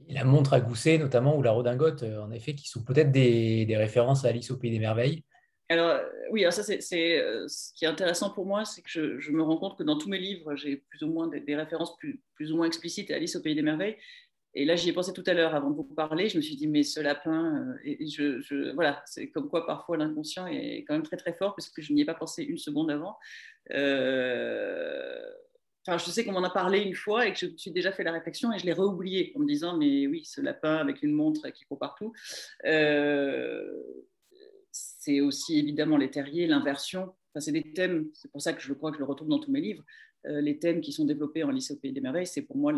La montre à gousset, notamment, ou la redingote, en effet, qui sont peut-être des, des références à Alice au Pays des Merveilles. Alors, euh, oui, alors ça, c'est euh, ce qui est intéressant pour moi, c'est que je, me rends compte que dans tous mes livres, j'ai plus ou moins des, références plus, ou moins explicites à Alice au Pays des Merveilles. Et là, j'y ai pensé tout à l'heure avant de vous parler. Je me suis dit, mais ce lapin, euh, et je, voilà, c'est comme quoi parfois l'inconscient est quand même très très fort, parce que je n'y ai pas pensé une seconde avant. Enfin, je sais qu'on m'en a parlé une fois et que je me suis déjà fait la réflexion et je l'ai réoublié en me disant, mais oui, ce lapin avec une montre qui court partout. C'est aussi évidemment les terriers, l'inversion. Enfin, c'est des thèmes, c'est pour ça que je crois que je le retrouve dans tous mes livres. Euh, les thèmes qui sont développés en lycée au Pays des Merveilles, c'est pour moi,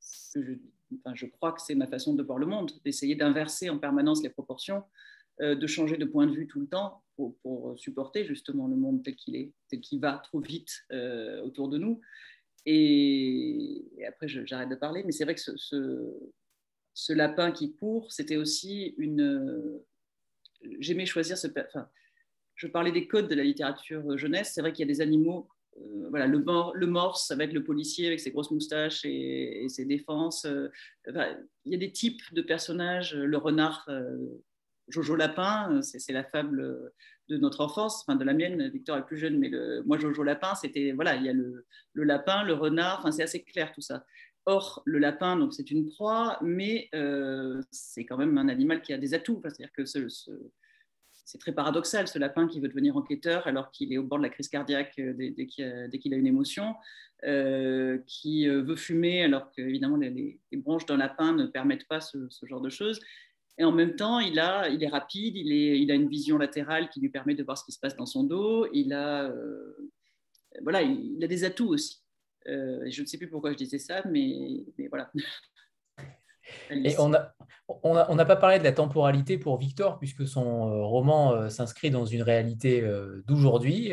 je, enfin, je crois que c'est ma façon de voir le monde, d'essayer d'inverser en permanence les proportions, euh, de changer de point de vue tout le temps pour, supporter justement le monde tel qu'il est, tel qu'il va trop vite euh, autour de nous. Et, après, j'arrête de parler, mais c'est vrai que ce, ce, lapin qui court, c'était aussi une, j'aimais choisir ce. Enfin, je parlais des codes de la littérature jeunesse. C'est vrai qu'il y a des animaux. Euh, voilà, le, le morse, être le policier avec ses grosses moustaches et, ses défenses. Euh, il y a des types de personnages. Le renard, euh, Jojo Lapin, c'est la fable de notre enfance, enfin de la mienne. Victor est plus jeune, mais moi, Jojo Lapin, c'était. Voilà, il y a le, le lapin, le renard, enfin, c'est assez clair tout ça. Or, le lapin, donc c'est une proie, mais euh, c'est quand même un animal qui a des atouts. C'est-à-dire que c'est très paradoxal, ce lapin qui veut devenir enquêteur alors qu'il est au bord de la crise cardiaque euh, dès, qu'il a, une émotion, euh, qui veut fumer alors que évidemment les, branches d'un lapin ne permettent pas ce, genre de choses. Et en même temps, il, a, il est rapide, il, a une vision latérale qui lui permet de voir ce qui se passe dans son dos. Il a, voilà, il a des atouts aussi. Euh, je ne sais plus pourquoi je disais ça, mais, voilà. Et on n'a on pas parlé de la temporalité pour Victor, puisque son euh, roman euh, s'inscrit dans une réalité d'aujourd'hui.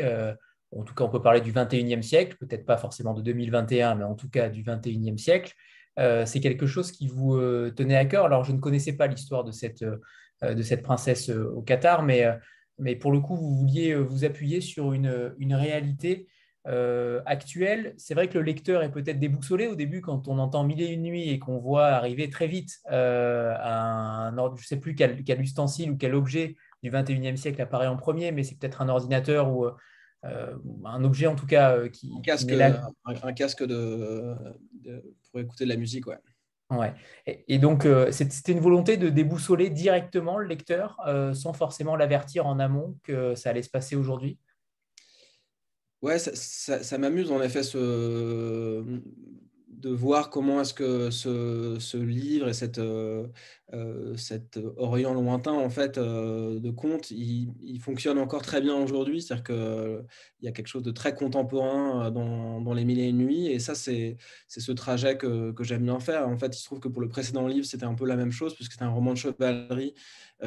en tout cas, on peut parler du 21e siècle, peut-être pas forcément de 2021, mais en tout cas du 21e siècle. c'est quelque chose qui vous tenait à cœur. Alors, je ne connaissais pas l'histoire de cette, de cette princesse au Qatar, mais, mais pour le coup, vous vouliez vous appuyer sur une, une réalité actuelle. C'est vrai que le lecteur est peut-être déboussolé au début quand on entend Mille et une nuits et qu'on voit arriver très vite un, je ne sais plus quel, quel, ustensile ou quel objet du 21e siècle apparaît en premier, mais c'est peut-être un ordinateur ou euh, un objet en tout cas euh, qui. Un casque, un, casque de, pour écouter de la musique, ouais. Ouais. Et, donc, euh, c'était une volonté de déboussoler directement le lecteur sans forcément l'avertir en amont que ça allait se passer aujourd'hui? Ouais, ça, m'amuse en effet de voir comment est-ce que ce, livre et cette, euh, euh, cet Orient lointain en fait euh, de conte, il, fonctionne encore très bien aujourd'hui. C'est-à-dire qu'il y a quelque chose de très contemporain dans, les mille et une nuits. Et ça, c'est ce trajet que, que j'aime bien faire. En fait, il se trouve que pour le précédent livre, c'était un peu la même chose, puisque c'était un roman de chevalerie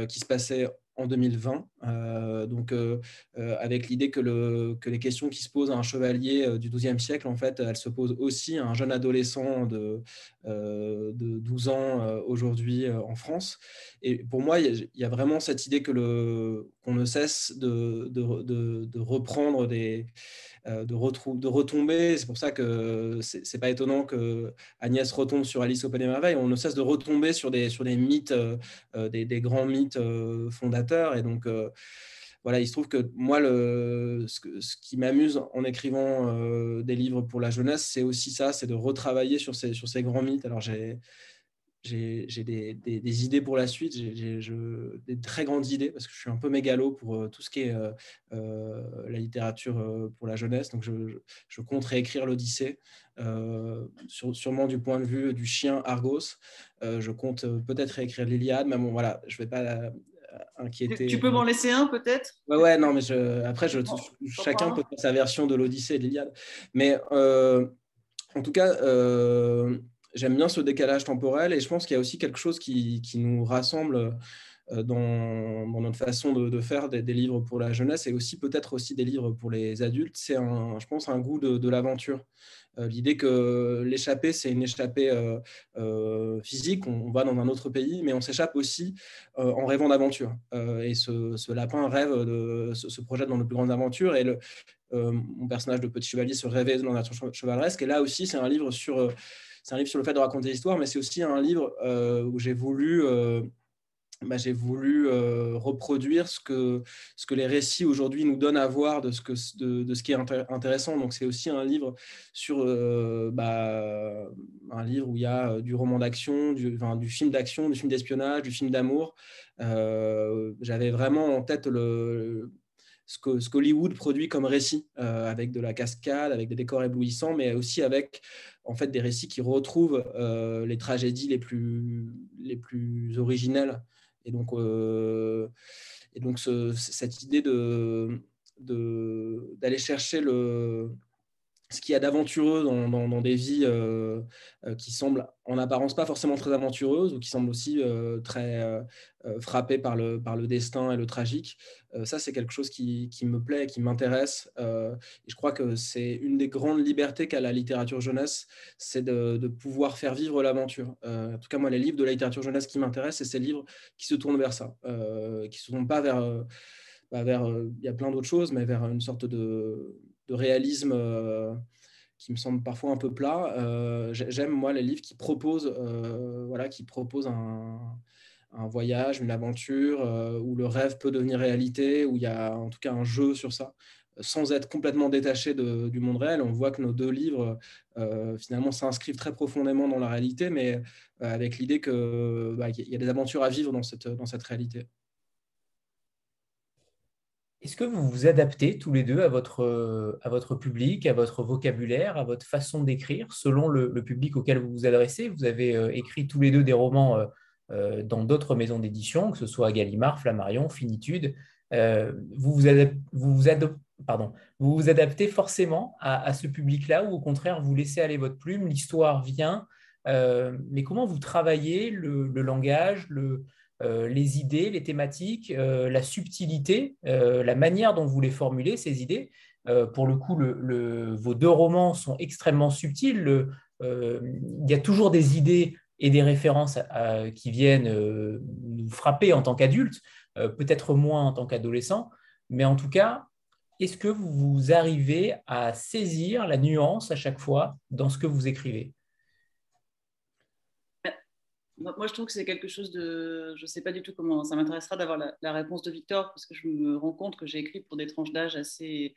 qui se passait en 2020, euh, donc euh, euh, avec l'idée que, le, que les questions qui se posent à un chevalier du XIIe siècle, en fait, elles se posent aussi à un jeune adolescent de, de 12 ans aujourd'hui en France. Et pour moi, il y, a vraiment cette idée que qu'on ne cesse de, reprendre des de, retomber. C'est pour ça que c'est pas étonnant que Agnès retombe sur Alice au Pays des Merveilles. On ne cesse de retomber sur des, mythes, des, grands mythes fondateurs. Et donc, voilà, il se trouve que moi, le, ce, qui m'amuse en écrivant des livres pour la jeunesse, c'est aussi ça, c'est de retravailler sur ces, sur ces grands mythes. Alors, j'ai j'ai des, des, idées pour la suite, j'ai des très grandes idées parce que je suis un peu mégalo pour euh, tout ce qui est euh, euh, la littérature pour la jeunesse. Donc, je, je compte réécrire l'Odyssée, sur, sûrement du point de vue du chien Argos. je compte peut-être réécrire l'Iliade, mais bon, voilà, je vais pas inquiéter. Tu peux m'en laisser un peut-être? Ouais, ouais, non, mais je, après, je, chacun peut faire sa version de l'Odyssée et de l'Iliade. Mais en tout cas, j'aime bien ce décalage temporel et je pense qu'il y a aussi quelque chose qui, qui nous rassemble euh, dans, dans, notre façon de, faire des, livres pour la jeunesse et aussi peut-être aussi des livres pour les adultes. C'est, je pense, un goût de, l'aventure. Euh, l'idée que l'échappée, c'est une échappée euh, physique, on, va dans un autre pays, mais on s'échappe aussi en rêvant d'aventure. et ce, lapin rêve, de, se, projette dans de plus grandes aventures. Et le, mon personnage de petit chevalier se rêvait dans la chevaleresque. Et là aussi, c'est un livre sur c'est un livre sur le fait de raconter l'histoire, mais c'est aussi un livre euh, où j'ai voulu, euh, bah, j'ai voulu euh, reproduire ce que, ce que les récits aujourd'hui nous donnent à voir de ce, que, de, de ce qui est intéressant. Donc c'est aussi un livre sur bah, un livre où il y a du roman d'action, du, film d'action, du film d'espionnage, du film d'amour. J'avais vraiment en tête le, ce que ce produit comme récit, avec de la cascade, avec des décors éblouissants, mais aussi avec en fait des récits qui retrouvent euh, les tragédies les plus, les plus originelles. Et donc, euh, et donc cette idée de, d'aller chercher le, ce qu'il y a d'aventureux dans, des vies euh, euh, qui semblent en apparence pas forcément très aventureuses ou qui semblent aussi euh, très frappées par le, par le destin et le tragique. ça, c'est quelque chose qui, me plaît, qui m'intéresse. je crois que c'est une des grandes libertés qu'a la littérature jeunesse, c'est de, pouvoir faire vivre l'aventure. en tout cas, moi, les livres de la littérature jeunesse qui m'intéressent, c'est ces livres qui se tournent vers ça, qui se tournent pas vers... Bah, vers il y a plein d'autres choses, mais vers une sorte de de réalisme euh, qui me semble parfois un peu plat. Euh, j'aime, moi, les livres qui proposent, euh, voilà, qui proposent un, voyage, une aventure, où le rêve peut devenir réalité, où il y a en tout cas un jeu sur ça sans être complètement détaché du monde réel. On voit que nos deux livres, finalement, s'inscrivent très profondément dans la réalité, mais avec l'idée qu'il bah, y a des aventures à vivre dans cette, dans cette réalité. Est-ce que vous vous adaptez tous les deux à votre, à votre public, à votre vocabulaire, à votre façon d'écrire, selon le, public auquel vous vous adressez? Vous avez euh, écrit tous les deux des romans euh, euh, dans d'autres maisons d'édition, que ce soit Gallimard, Flammarion, Finitude. vous, vous, adaptez forcément à, ce public-là ou au contraire, vous laissez aller votre plume, l'histoire vient. mais comment vous travaillez le, le langage, le, euh, les idées, les thématiques, euh, la subtilité, euh, la manière dont vous les formulez, ces idées. pour le coup, vos deux romans sont extrêmement subtils. il y a toujours des idées et des références qui viennent nous frapper en tant qu'adultes, peut-être moins en tant qu'adolescents, mais en tout cas, est-ce que vous arrivez à saisir la nuance à chaque fois dans ce que vous écrivez? Moi, je trouve que c'est quelque chose de. Je ne sais pas du tout comment. Ça m'intéressera d'avoir la, réponse de Victor, parce que je me rends compte que j'ai écrit pour des tranches d'âge assez.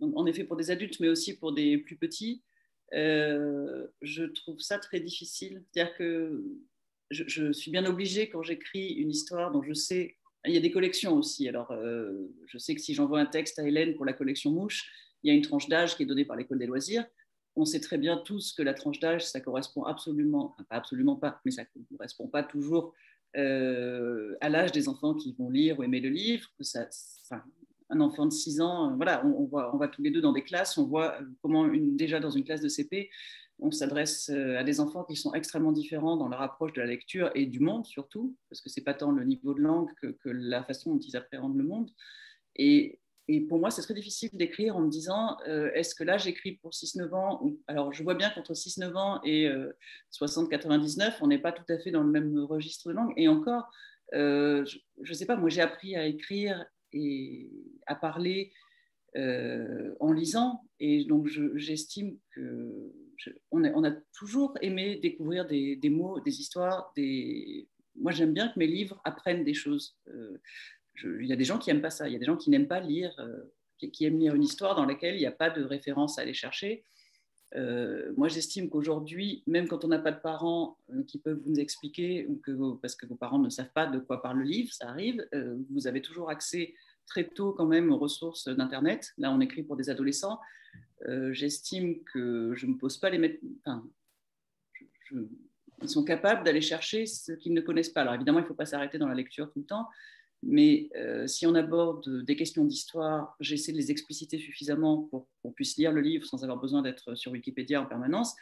en effet, pour des adultes, mais aussi pour des plus petits. Euh, je trouve ça très difficile. C'est-à-dire que je, suis bien obligée, quand j'écris une histoire dont je sais il y a des collections aussi. Alors, euh, je sais que si j'envoie un texte à Hélène pour la collection Mouche, il y a une tranche d'âge qui est donnée par l'école des loisirs. On sait très bien tous que la tranche d'âge, ça correspond absolument, pas absolument pas, mais ça ne correspond pas toujours euh, à l'âge des enfants qui vont lire ou aimer le livre. Ça, un enfant de 6 ans, euh, voilà, on, voit, on va tous les deux dans des classes, on voit comment une, déjà dans une classe de CP, on s'adresse euh, à des enfants qui sont extrêmement différents dans leur approche de la lecture et du monde surtout, parce que c'est pas tant le niveau de langue que, la façon dont ils appréhendent le monde. Et, pour moi, c'est très difficile d'écrire en me disant euh, est-ce que là j'écris pour 6-9 ans Alors je vois bien qu'entre 6-9 ans et 60-99, euh, on n'est pas tout à fait dans le même registre de langue. Et encore, je ne sais pas, moi j'ai appris à écrire et à parler en lisant. Et donc j'estime on, a, toujours aimé découvrir des, mots, des histoires. Des... Moi, j'aime bien que mes livres apprennent des choses. Euh, il y a des gens qui n'aiment pas ça. Il y a des gens qui n'aiment pas lire, euh, qui, aiment lire une histoire dans laquelle il n'y a pas de référence à aller chercher. Euh, moi, j'estime qu'aujourd'hui, même quand on n'a pas de parents qui peuvent vous expliquer, ou que parce que vos parents ne savent pas de quoi parle le livre, ça arrive, vous avez toujours accès très tôt quand même aux ressources d'Internet. Là, on écrit pour des adolescents. Euh, j'estime que je ne me pose pas les mettre. ils sont capables d'aller chercher ce qu'ils ne connaissent pas. Alors évidemment, il ne faut pas s'arrêter dans la lecture tout le temps, mais euh, si on aborde des questions d'histoire, j'essaie de les expliciter suffisamment pour qu'on puisse lire le livre sans avoir besoin d'être sur Wikipédia en permanence.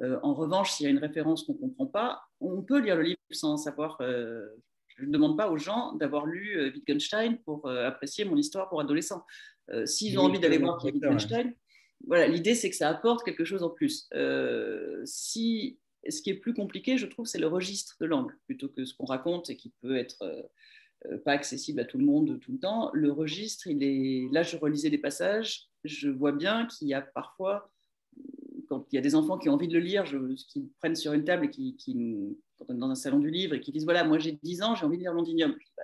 Euh, en revanche, s'il y a une référence qu'on ne comprend pas, on peut lire le livre sans savoir. je ne demande pas aux gens d'avoir lu Wittgenstein pour apprécier mon histoire pour adolescents. S'ils ont envie d'aller voir Wittgenstein, voilà, l'idée, c'est que ça apporte quelque chose en plus. Euh, si, ce qui est plus compliqué, je trouve, c'est le registre de langue, plutôt que ce qu'on raconte et qui peut être euh, euh, pas accessible à tout le monde tout le temps. Le registre, il est. Là, je relisais des passages, je vois bien qu'il y a parfois, quand il y a des enfants qui ont envie de le lire, je, qui prennent sur une table et qui, qui dans un salon du livre et qui disent voilà, moi j'ai 10 ans, j'ai envie de lire Londinium. Bah,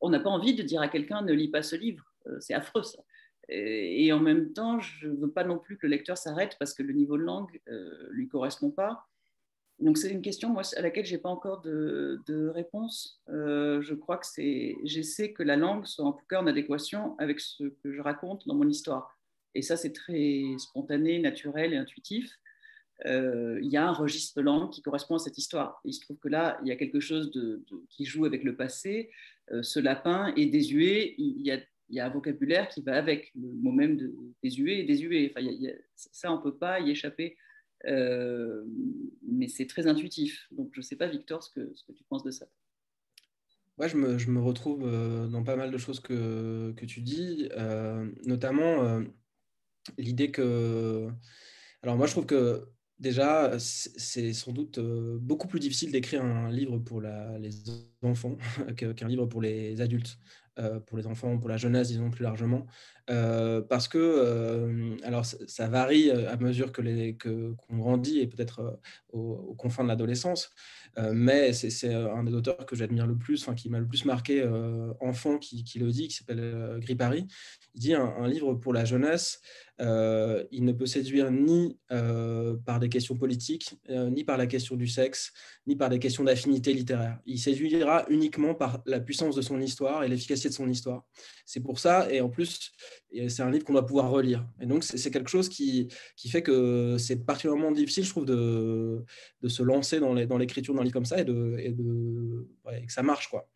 on n'a pas envie de dire à quelqu'un ne lis pas ce livre, c'est affreux ça. Et en même temps, je ne veux pas non plus que le lecteur s'arrête parce que le niveau de langue ne euh, lui correspond pas. Donc c'est une question moi, à laquelle je n'ai pas encore de, réponse. Euh, je crois que c'est, j'essaie que la langue soit en tout cas en adéquation avec ce que je raconte dans mon histoire. Et ça, c'est très spontané, naturel et intuitif. Euh, il y a un registre de langue qui correspond à cette histoire. il se trouve que là, il y a quelque chose qui joue avec le passé. ce lapin est désuet. Il y a il y a un vocabulaire qui va avec le mot même de désuet et désuet. Enfin, ça, on ne peut pas y échapper. Euh, mais c'est très intuitif. Donc, je ne sais pas, Victor, ce que, ce que tu penses de ça. Moi, je me, je me, retrouve euh, dans pas mal de choses que, que tu dis, euh, notamment l'idée que... Alors moi, je trouve que déjà, c'est sans doute beaucoup plus difficile d'écrire un livre pour la, les enfants qu'un livre pour les adultes. Euh, pour les enfants, pour la jeunesse, disons plus largement, euh, parce que euh, alors ça, varie à mesure que les qu'on grandit et peut-être aux, confins de l'adolescence, mais c'est un des auteurs que j'admire le plus, enfin qui m'a le plus marqué enfant, qui, qui, le dit, qui s'appelle Gris Paris. Il dit un, livre pour la jeunesse, il ne peut séduire ni par des questions politiques, ni par la question du sexe, ni par des questions d'affinité littéraire. Il séduira uniquement par la puissance de son histoire et l'efficacité de son histoire. C'est pour ça, et en plus, c'est un livre qu'on doit pouvoir relire. Et donc, c'est quelque chose qui, qui fait que c'est particulièrement difficile, je trouve, de, de se lancer dans l'écriture dans d'un livre comme ça et, de, et, de, que ça marche. quoi.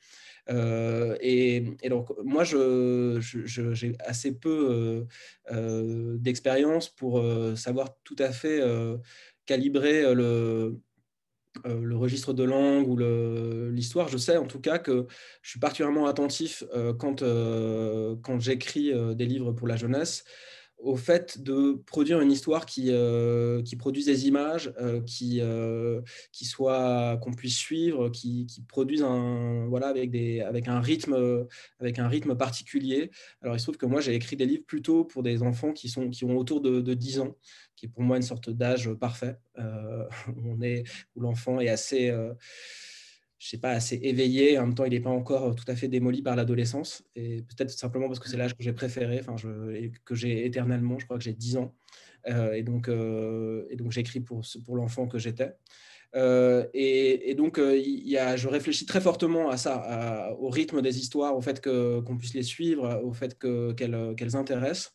Euh, et, donc, moi, j'ai je, assez peu euh, euh, d'expérience pour savoir tout à fait calibrer le, le registre de langue ou l'histoire, je sais en tout cas que je suis particulièrement attentif quand, quand j'écris des livres pour la jeunesse au fait de produire une histoire qui, euh, qui produise des images, euh, qui, euh, qui soit qu'on puisse suivre, qui, qui produise un voilà avec des avec un rythme avec un rythme particulier. Alors il se trouve que moi j'ai écrit des livres plutôt pour des enfants qui sont qui ont autour de, de 10 ans, qui est pour moi une sorte d'âge parfait on est où l'enfant est assez je sais pas, assez éveillé. En même temps, il n'est pas encore tout à fait démoli par l'adolescence. Et peut-être simplement parce que c'est l'âge que j'ai préféré, enfin, je, et que j'ai éternellement. Je crois que j'ai 10 ans. Euh, et donc, euh, et donc j'écris pour, pour l'enfant que j'étais. Euh, et, donc, il y a, je réfléchis très fortement à ça, au rythme des histoires, au fait qu'on puisse les suivre, au fait qu'elles intéressent.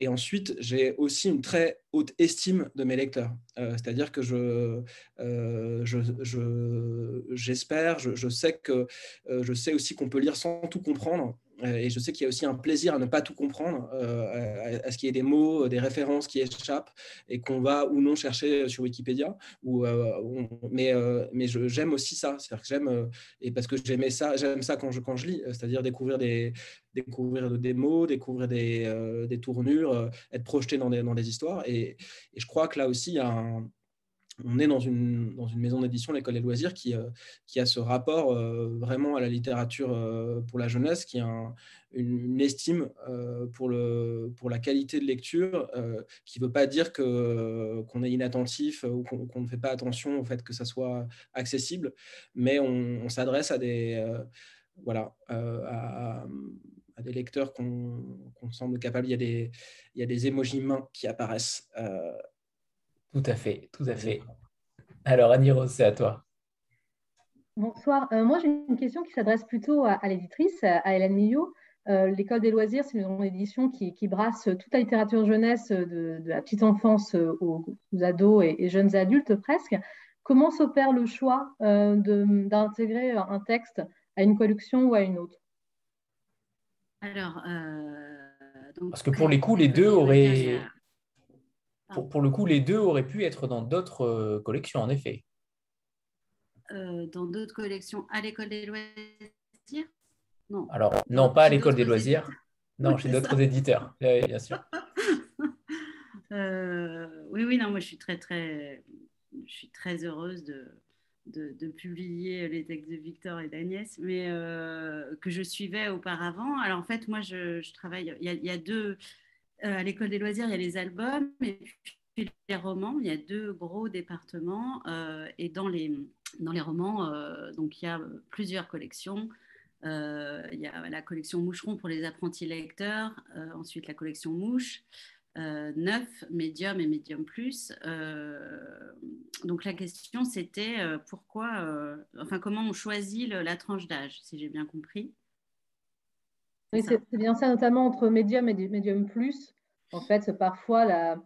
Et ensuite, j'ai aussi une très haute estime de mes lecteurs. Euh, c'est-à-dire que je, euh, j'espère, je, je, sais que euh, je sais aussi qu'on peut lire sans tout comprendre. Et je sais qu'il y a aussi un plaisir à ne pas tout comprendre, à, ce qu'il y ait des mots, des références qui échappent et qu'on va ou non chercher sur Wikipédia. Mais mais j'aime aussi ça, c'est-à-dire que j'aime et parce que j'aimais ça, j'aime ça quand je quand je lis, c'est-à-dire découvrir des découvrir des mots, découvrir des, des tournures, être projeté dans des dans des histoires. Et je crois que là aussi, on est dans une, dans une maison d'édition, l'école des loisirs, qui, euh, qui a ce rapport euh, vraiment à la littérature euh, pour la jeunesse, qui a une, estime pour, le, pour la qualité de lecture, qui ne veut pas dire qu'on est inattentif ou qu'on ne fait pas attention au fait que ça soit accessible, mais on, s'adresse à des... voilà, à, des lecteurs qu'on semble capable. Il y a des, des émojis mains qui apparaissent. Tout à fait, tout à fait. Alors, Annie Rose, c'est à toi. Bonsoir. Euh, moi, j'ai une question qui s'adresse plutôt à, l'éditrice, à Hélène Millot. Euh, L'école des loisirs, c'est une édition qui, qui, brasse toute la littérature jeunesse de, la petite enfance aux, ados et, et, jeunes adultes presque. Comment s'opère le choix d'intégrer un texte à une collection ou à une autre? Alors, euh, parce que pour les coups, les deux auraient, pour, le coup, les deux auraient pu être dans d'autres euh, collections, en effet. Euh, dans d'autres collections à l'école des loisirs? Non. Alors, non, pas à l'école des loisirs. Non, chez d'autres éditeurs, bien sûr. oui, oui, non, moi je suis très, très, je suis très heureuse de, de, publier les textes de Victor et d'Agnès, mais euh, que je suivais auparavant. Alors en fait, moi, je, travaille, il y, a, deux, euh, à l'école des loisirs, il y a les albums et puis les romans, il y a deux gros départements, euh, et dans les, dans les romans, donc il y a plusieurs collections. il y a la collection Moucheron pour les apprentis lecteurs, ensuite la collection Mouche, euh, neuf, médium et médium plus. Euh, donc la question c'était euh, pourquoi, enfin comment on choisit la tranche d'âge, si j'ai bien compris. Oui, c'est bien ça, notamment entre médium et médium plus. En fait, parfois la.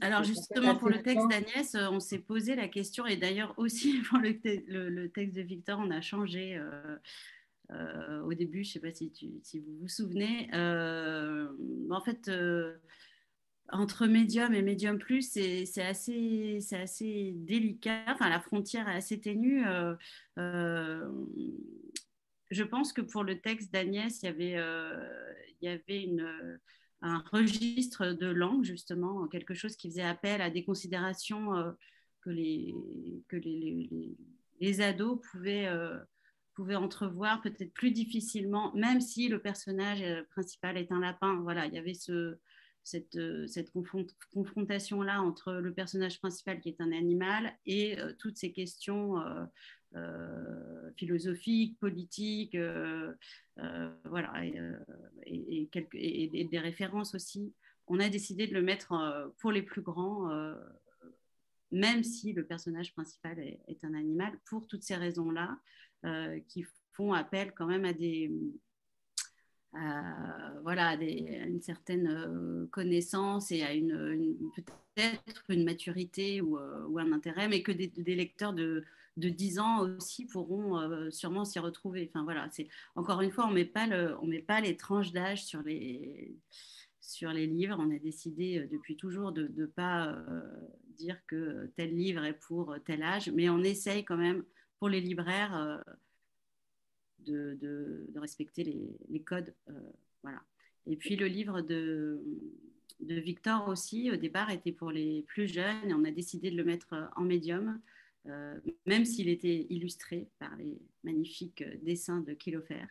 Alors justement, pour le texte d'Agnès, on s'est posé la question, et d'ailleurs aussi pour le, texte de Victor, on a changé. au début, je ne sais pas si, si, vous vous souvenez. en fait, entre médium et médium plus, c'est assez, assez délicat. Enfin, la frontière est assez ténue. Euh, euh, je pense que pour le texte d'Agnès, il y avait, euh, une, un registre de langue, justement, quelque chose qui faisait appel à des considérations que, les, que les, ados pouvaient, entrevoir peut-être plus difficilement, même si le personnage principal est un lapin. Voilà, il y avait ce cette, euh, confrontation-là entre le personnage principal qui est un animal et euh, toutes ces questions euh, philosophiques, politiques, voilà, et, quelques, et, des références aussi. On a décidé de le mettre pour les plus grands, même si le personnage principal est, un animal, pour toutes ces raisons-là, qui font appel quand même à des voilà, des, une certaine euh, connaissance et à une, peut-être une maturité euh, ou, un intérêt, mais que des, lecteurs de, de, 10 ans aussi pourront euh, sûrement s'y retrouver. Enfin voilà, c'est encore une fois, on met pas on met pas les tranches d'âge sur les sur les livres. On a décidé depuis toujours de ne pas dire que tel livre est pour tel âge, mais on essaye quand même pour les libraires de, de, respecter les, les codes. Euh, voilà. Et puis le livre de, de Victor aussi, au départ, était pour les plus jeunes et on a décidé de le mettre en médium, même s'il était illustré par les magnifiques dessins de Kilofer.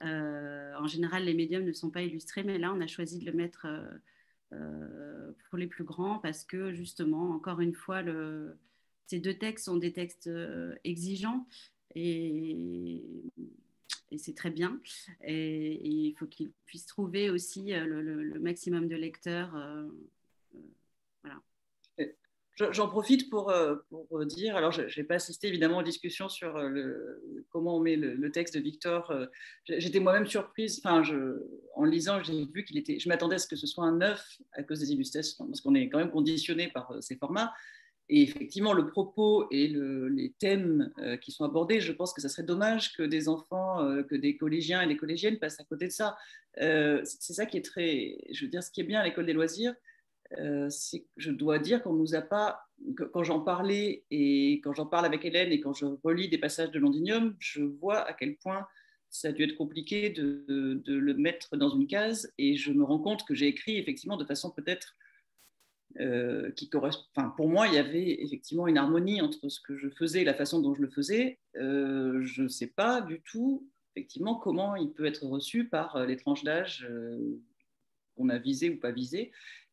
en général, les médiums ne sont pas illustrés, mais là, on a choisi de le mettre pour les plus grands parce que, justement, encore une fois, ces deux textes sont des textes exigeants et c'est très bien. Et, il faut qu'ils puissent trouver aussi euh, le, maximum de lecteurs. Euh, euh. J'en profite pour, pour, dire, alors je n'ai pas assisté évidemment aux discussions sur le, comment on met le, texte de Victor. J'étais moi-même surprise, en lisant, j'ai vu qu'il était, je m'attendais à ce que ce soit un neuf à cause des illustrations, parce qu'on est quand même conditionné par ces formats. Et effectivement, le propos et les thèmes euh, qui sont abordés, je pense que ça serait dommage que des enfants, euh, que des collégiens et des collégiennes passent à côté de ça. Euh, c'est ça qui est très, je veux dire, ce qui est bien à l'école des loisirs, que je dois dire qu'on nous a pas, quand j'en parlais et quand j'en parle avec Hélène et quand je relis des passages de Londinium, je vois à quel point ça a dû être compliqué de, le mettre dans une case et je me rends compte que j'ai écrit effectivement de façon peut-être euh, qui correspond. Enfin, pour moi, il y avait effectivement une harmonie entre ce que je faisais et la façon dont je le faisais. Euh, je ne sais pas du tout, effectivement, comment il peut être reçu par euh, les tranches d'âge qu'on a visées ou pas visées.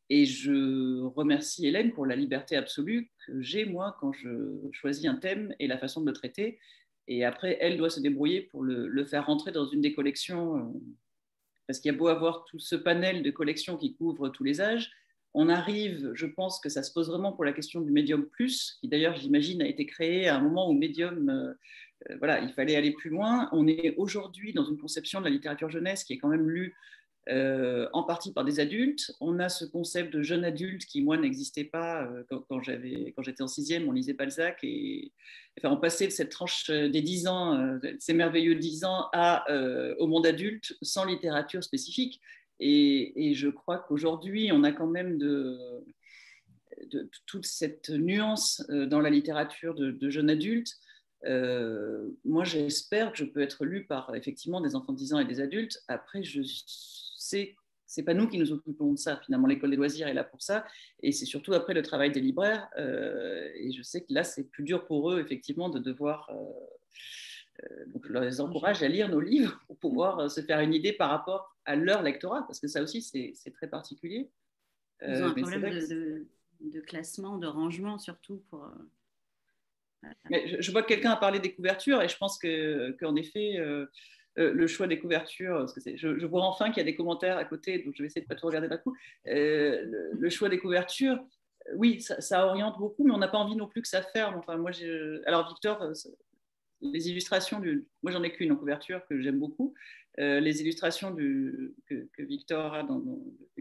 Et je remercie Hélène pour la liberté absolue que j'ai, moi, quand je choisis un thème et la façon de le traiter. Et après, elle doit se débrouiller pour le, faire rentrer dans une des collections. Parce qu'il y a beau avoir tout ce panel de collections qui couvre tous les âges, on arrive, je pense que ça se pose vraiment pour la question du médium plus, qui d'ailleurs, j'imagine, a été créé à un moment où médium, euh, euh, voilà, il fallait aller plus loin. On est aujourd'hui dans une conception de la littérature jeunesse qui est quand même lue euh, en partie par des adultes. On a ce concept de jeune adulte qui, moi, n'existait pas quand, j'étais en sixième, on lisait Balzac. Et, enfin, on passait de cette tranche des dix ans, ces merveilleux dix ans, à, au monde adulte sans littérature spécifique. Et, je crois qu'aujourd'hui, on a quand même de, toute cette nuance euh, dans la littérature de, jeunes adultes. Euh, moi, j'espère que je peux être lu par effectivement des enfants de 10 ans et des adultes. Après, je sais c'est pas nous qui nous occupons de ça. Finalement, l'école des loisirs est là pour ça. Et c'est surtout après le travail des libraires. Euh, et je sais que là, c'est plus dur pour eux, effectivement, de devoir euh, donc, je les encourage à lire nos livres pour pouvoir euh, se faire une idée par rapport à leur lectorat, parce que ça aussi, c'est très particulier. Ils ont un euh, problème de, classement, de rangement, surtout pour. Mais je, vois que quelqu'un a parlé des couvertures, et je pense qu'en effet, le choix des couvertures, que je, vois enfin qu'il y a des commentaires à côté, donc je vais essayer de pas tout regarder d'un coup. le, choix des couvertures, oui, ça, oriente beaucoup, mais on n'a pas envie non plus que ça ferme. Enfin, moi, alors Victor, les illustrations, du, moi j'en ai qu'une en couverture que j'aime beaucoup. Euh, les illustrations que, Victor a dans,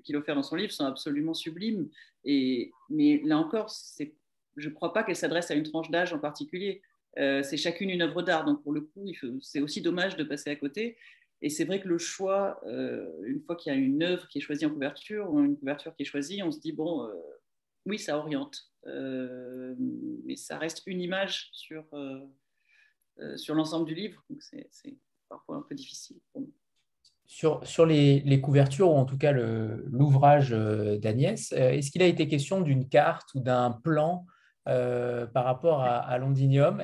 qu'il offre dans son livre sont absolument sublimes. Et, mais là encore, je ne crois pas qu'elle s'adresse à une tranche d'âge en particulier. Euh, c'est chacune une œuvre d'art. Donc pour le coup, c'est aussi dommage de passer à côté. Et c'est vrai que le choix, euh, une fois qu'il y a une œuvre qui est choisie en couverture ou une couverture qui est choisie, on se dit, bon, oui, ça oriente. mais ça reste une image sur euh, sur l'ensemble du livre. Donc, c'est parfois un peu difficile Sur, sur les, couvertures, ou en tout cas l'ouvrage euh, d'Agnès, euh, est-ce qu'il a été question d'une carte ou d'un plan par rapport à, Londinium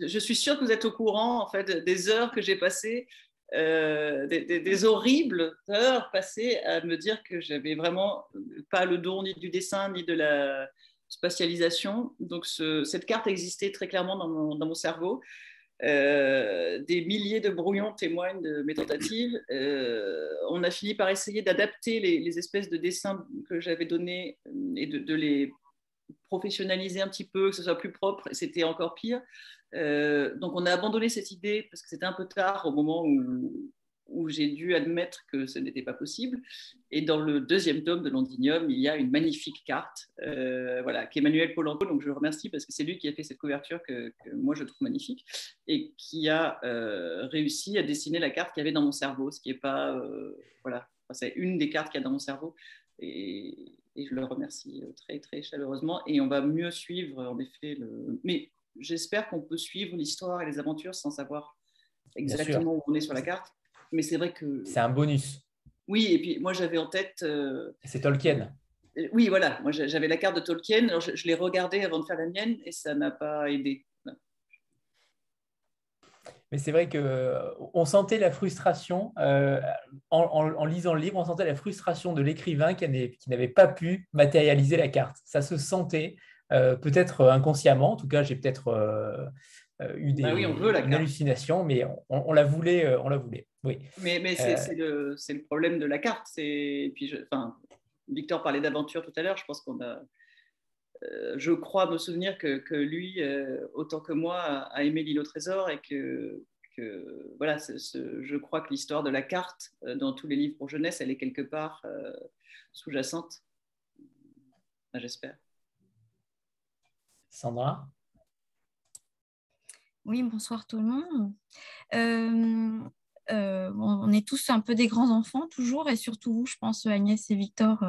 je, suis sûre que vous êtes au courant en fait, des heures que j'ai passées, des, horribles heures passées à me dire que j'avais vraiment pas le don ni du dessin ni de la, spatialisation. Donc, cette carte existait très clairement dans mon, cerveau. Euh, des milliers de brouillons témoignent de mes tentatives. Euh, on a fini par essayer d'adapter les, espèces de dessins que j'avais donnés et de, les professionnaliser un petit peu, que ce soit plus propre. C'était encore pire. Euh, donc, on a abandonné cette idée parce que c'était un peu tard au moment où, où j'ai dû admettre que ce n'était pas possible. Et dans le deuxième tome de Londinium, il y a une magnifique carte, euh, voilà, qu'Emmanuel Polanco, donc je le remercie parce que c'est lui qui a fait cette couverture que, moi je trouve magnifique, et qui a euh, réussi à dessiner la carte qu'il y avait dans mon cerveau, ce qui n'est pas, voilà, c'est une des cartes qu'il y a dans mon cerveau, et, je le remercie très très chaleureusement. Et on va mieux suivre, en effet, le... mais j'espère qu'on peut suivre l'histoire et les aventures sans savoir exactement où on est sur la carte mais c'est vrai que. C'est un bonus. Oui, et puis moi j'avais en tête. C'est Tolkien. Oui, voilà. Moi j'avais la carte de Tolkien. Alors, je, l'ai regardée avant de faire la mienne et ça n'a pas aidé. Mais c'est vrai que on sentait la frustration en, en, lisant le livre, on sentait la frustration de l'écrivain qui n'avait pas pu matérialiser la carte. Ça se sentait. Euh, peut-être euh, inconsciemment, en tout cas, j'ai peut-être euh, eu des, bah oui, on veut la hallucinations, mais on, la voulait, on la voulait. Oui. Mais, mais c'est le, le, problème de la carte. Et puis, je, enfin, Victor parlait d'aventure tout à l'heure. Je pense qu'on a, je crois me souvenir que, que lui, autant que moi, a, aimé l'île au trésor et que, que voilà, je crois que l'histoire de la carte dans tous les livres pour jeunesse, elle est quelque part sous-jacente. J'espère. Sandra? Oui, bonsoir tout le monde. Euh, euh, on est tous un peu des grands enfants toujours, et surtout vous, je pense Agnès et Victor,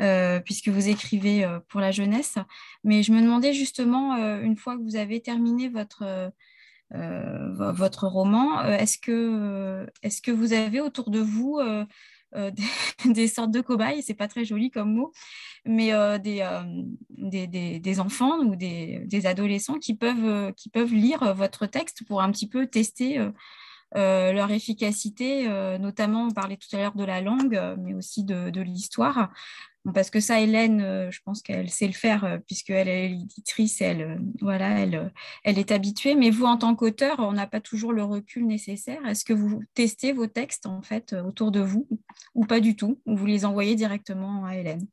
euh, puisque vous écrivez pour la jeunesse. Mais je me demandais justement, une fois que vous avez terminé votre, votre roman, est-ce que, est que vous avez autour de vous euh, des, sortes de cobayes, c'est pas très joli comme mot, mais euh, euh, des, des, enfants ou des, adolescents qui peuvent, qui peuvent lire votre texte pour un petit peu tester leur efficacité, notamment on parlait tout à l'heure de la langue, mais aussi de, l'histoire parce que ça, Hélène, euh, je pense qu'elle sait le faire euh, puisqu'elle est l'éditrice, elle, euh, voilà, elle, elle est habituée. Mais vous, en tant qu'auteur, on n'a pas toujours le recul nécessaire. Est-ce que vous testez vos textes en fait autour de vous ou pas du tout Ou vous les envoyez directement à Hélène?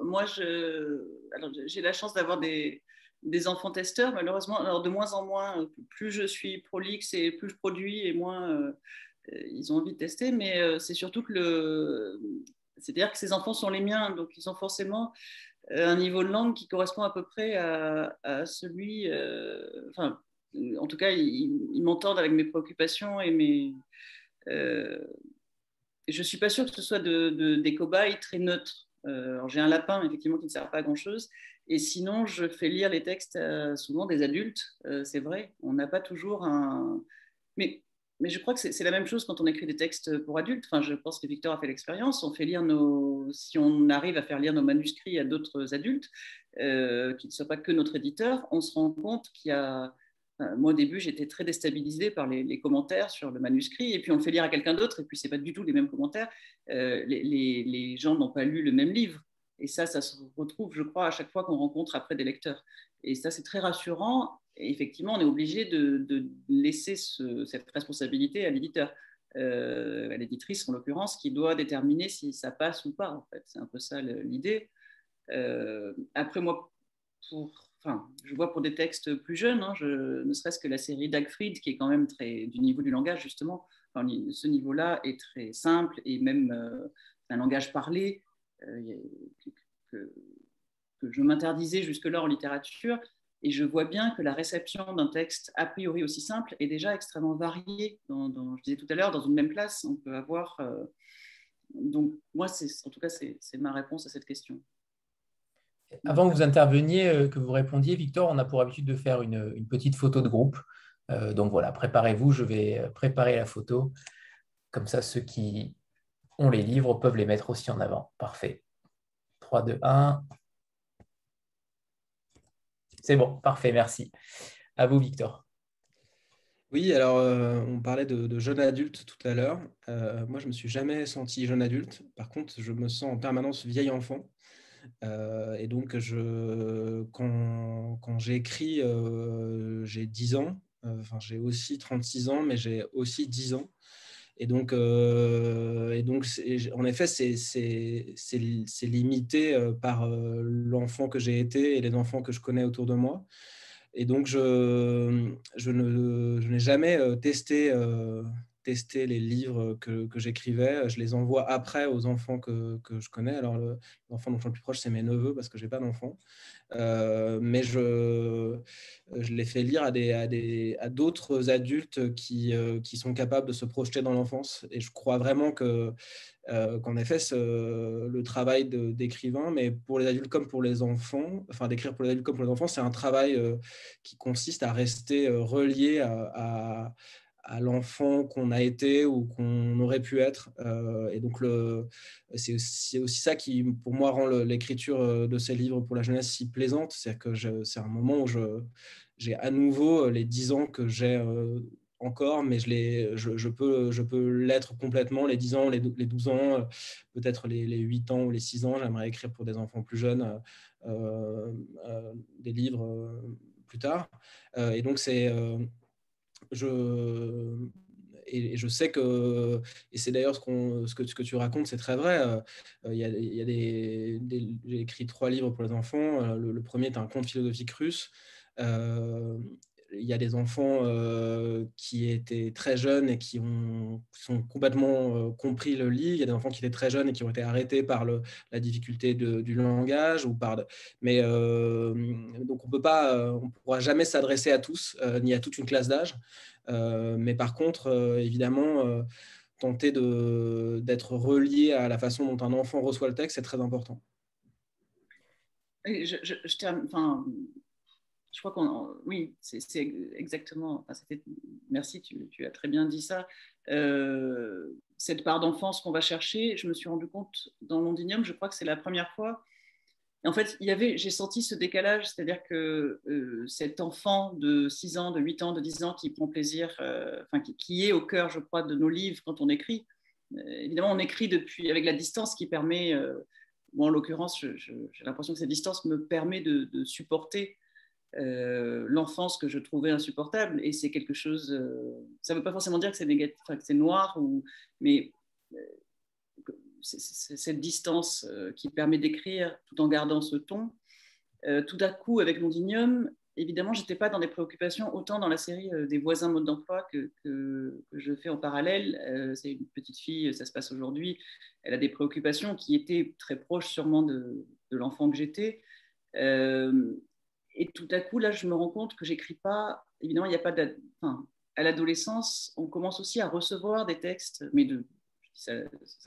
Moi, j'ai la chance d'avoir des, des, enfants testeurs, malheureusement. Alors, de moins en moins, plus je suis prolixe et plus je produis et moins ils ont envie de tester. Mais c'est surtout que le c'est-à-dire que ces enfants sont les miens, donc ils ont forcément euh, un niveau de langue qui correspond à peu près à, celui. Euh, enfin, en tout cas, ils, m'entendent avec mes préoccupations et mes. Euh, je ne suis pas sûre que ce soit de, des cobayes très neutres. j'ai un lapin, effectivement, qui ne sert pas à grand-chose. Et sinon, je fais lire les textes souvent des adultes. c'est vrai, on n'a pas toujours un. Mais je crois que c'est la même chose quand on écrit des textes pour adultes. Enfin, je pense que Victor a fait l'expérience. On fait lire nos, si on arrive à faire lire nos manuscrits à d'autres adultes, euh, qui ne soient pas que notre éditeur, on se rend compte qu'il y a. moi, au début, j'étais très déstabilisée par les, commentaires sur le manuscrit, et puis on le fait lire à quelqu'un d'autre, et puis c'est pas du tout les mêmes commentaires. Euh, les, gens n'ont pas lu le même livre. Et ça, ça se retrouve, je crois, à chaque fois qu'on rencontre après des lecteurs. Et ça, c'est très rassurant effectivement, on est obligé de, laisser cette responsabilité à l'éditeur, euh, à l'éditrice en l'occurrence, qui doit déterminer si ça passe ou pas. En fait, c'est un peu ça l'idée. Euh, après, moi, pour, enfin, je vois pour des textes plus jeunes, hein, ne serait-ce que la série Dagfried, qui est quand même très du niveau du langage justement. ce niveau-là est très simple et même euh, un langage parlé que, que je m'interdisais jusque-là en littérature et je vois bien que la réception d'un texte a priori aussi simple est déjà extrêmement variée. Dans, je disais tout à l'heure, dans une même classe, on peut avoir. Euh, donc, moi, en tout cas, c'est ma réponse à cette question. Avant que vous interveniez, euh, que vous répondiez, Victor, on a pour habitude de faire une, petite photo de groupe. Euh, donc voilà, préparez-vous, je vais préparer la photo. Comme ça, ceux qui ont les livres peuvent les mettre aussi en avant. Parfait. 3, 2, 1. C'est bon, parfait, merci. À vous, Victor. Oui, alors euh, on parlait de, jeune adulte tout à l'heure. Euh, moi, je ne me suis jamais senti jeune adulte. Par contre, je me sens en permanence vieil enfant. Euh, et donc, je, quand, quand j'écris, j'ai 10 ans. Enfin, j'ai aussi 36 ans, mais j'ai aussi 10 ans. Et donc, euh, et donc en effet, c'est limité euh, par euh, l'enfant que j'ai été et les enfants que je connais autour de moi. Et donc, je, je n'ai jamais testé tester les livres que, que j'écrivais. Je les envoie après aux enfants que, que je connais. Alors, l'enfant dont je suis le plus proche, c'est mes neveux parce que je n'ai pas d'enfants. Euh, mais je, je les fais lire à, des, à, des, à d'autres adultes qui, euh, qui sont capables de se projeter dans l'enfance. Et je crois vraiment que, euh, qu'en effet, le travail d'écrivain, mais pour les adultes comme pour les enfants, enfin d'écrire pour les adultes comme pour les enfants, c'est un travail qui consiste à rester relié à l'enfant qu'on a été ou qu'on aurait pu être. et donc, c'est aussi, ça qui, pour moi, rend l'écriture de ces livres pour la jeunesse si plaisante. C'est que c'est un moment où j'ai à nouveau les dix ans que j'ai encore, mais je, peux, je peux l'être complètement, les 10 ans, les, les 12 ans, euh, peut-être les, les, 8 ans ou les 6 ans. J'aimerais écrire pour des enfants plus jeunes euh, euh, des livres plus tard. et donc, c'est. Et, je sais que, et c'est d'ailleurs ce, ce, que, tu racontes, c'est très vrai. il y a, y a des, j'ai écrit trois livres pour les enfants. Le, le, premier est un conte philosophique russe. Euh, il y a des enfants euh, qui étaient très jeunes et qui ont sont complètement euh, compris le livre. Il y a des enfants qui étaient très jeunes et qui ont été arrêtés par le, la difficulté du langage ou par. Mais euh, donc on peut pas, pourra jamais s'adresser à tous ni à toute une classe d'âge. mais par contre, évidemment, tenter d'être relié à la façon dont un enfant reçoit le texte, c'est très important. Je, enfin, je crois qu'on. Oui, c'est exactement. merci, tu, as très bien dit ça. Euh, cette part d'enfance qu'on va chercher, je me suis rendu compte dans Londinium, je crois que c'est la première fois. en fait, j'ai senti ce décalage, c'est-à-dire que euh, cet enfant de 6 ans, de 8 ans, de 10 ans qui prend plaisir, euh, enfin, qui, est au cœur, je crois, de nos livres quand on écrit. évidemment, on écrit depuis, avec la distance qui permet, moi en l'occurrence, j'ai l'impression que cette distance me permet de supporter euh, l'enfance que je trouvais insupportable. Et c'est quelque chose, euh, ça ne veut pas forcément dire que c'est négatif, que c'est noir, mais euh, c'est cette distance qui permet d'écrire tout en gardant ce ton. tout à coup, avec Mondignum, évidemment, je n'étais pas dans des préoccupations autant dans la série des voisins mode d'emploi que, que, je fais en parallèle. c'est une petite fille, ça se passe aujourd'hui. Elle a des préoccupations qui étaient très proches sûrement de l'enfant que j'étais et tout à coup, là, je me rends compte que j'écris pas. Évidemment, il n'y a pas à l'adolescence, on commence aussi à recevoir des textes, mais ça,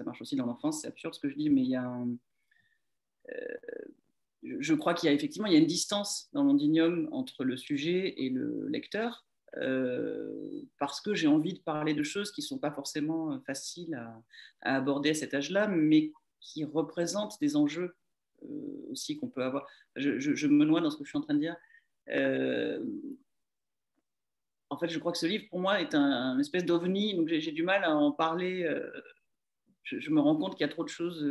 marche aussi dans l'enfance, c'est absurde ce que je dis, mais il y a euh, je crois qu'il y a effectivement il y a une distance dans l'ondignum entre le sujet et le lecteur, euh, parce que j'ai envie de parler de choses qui ne sont pas forcément faciles à, aborder à cet âge-là, mais qui représentent des enjeux euh, aussi qu'on peut avoir. Je, me noie dans ce que je suis en train de dire. Euh, en fait, je crois que ce livre, pour moi, est un, espèce d'ovni, donc j'ai du mal à en parler. Euh, je, me rends compte qu'il y a trop de choses.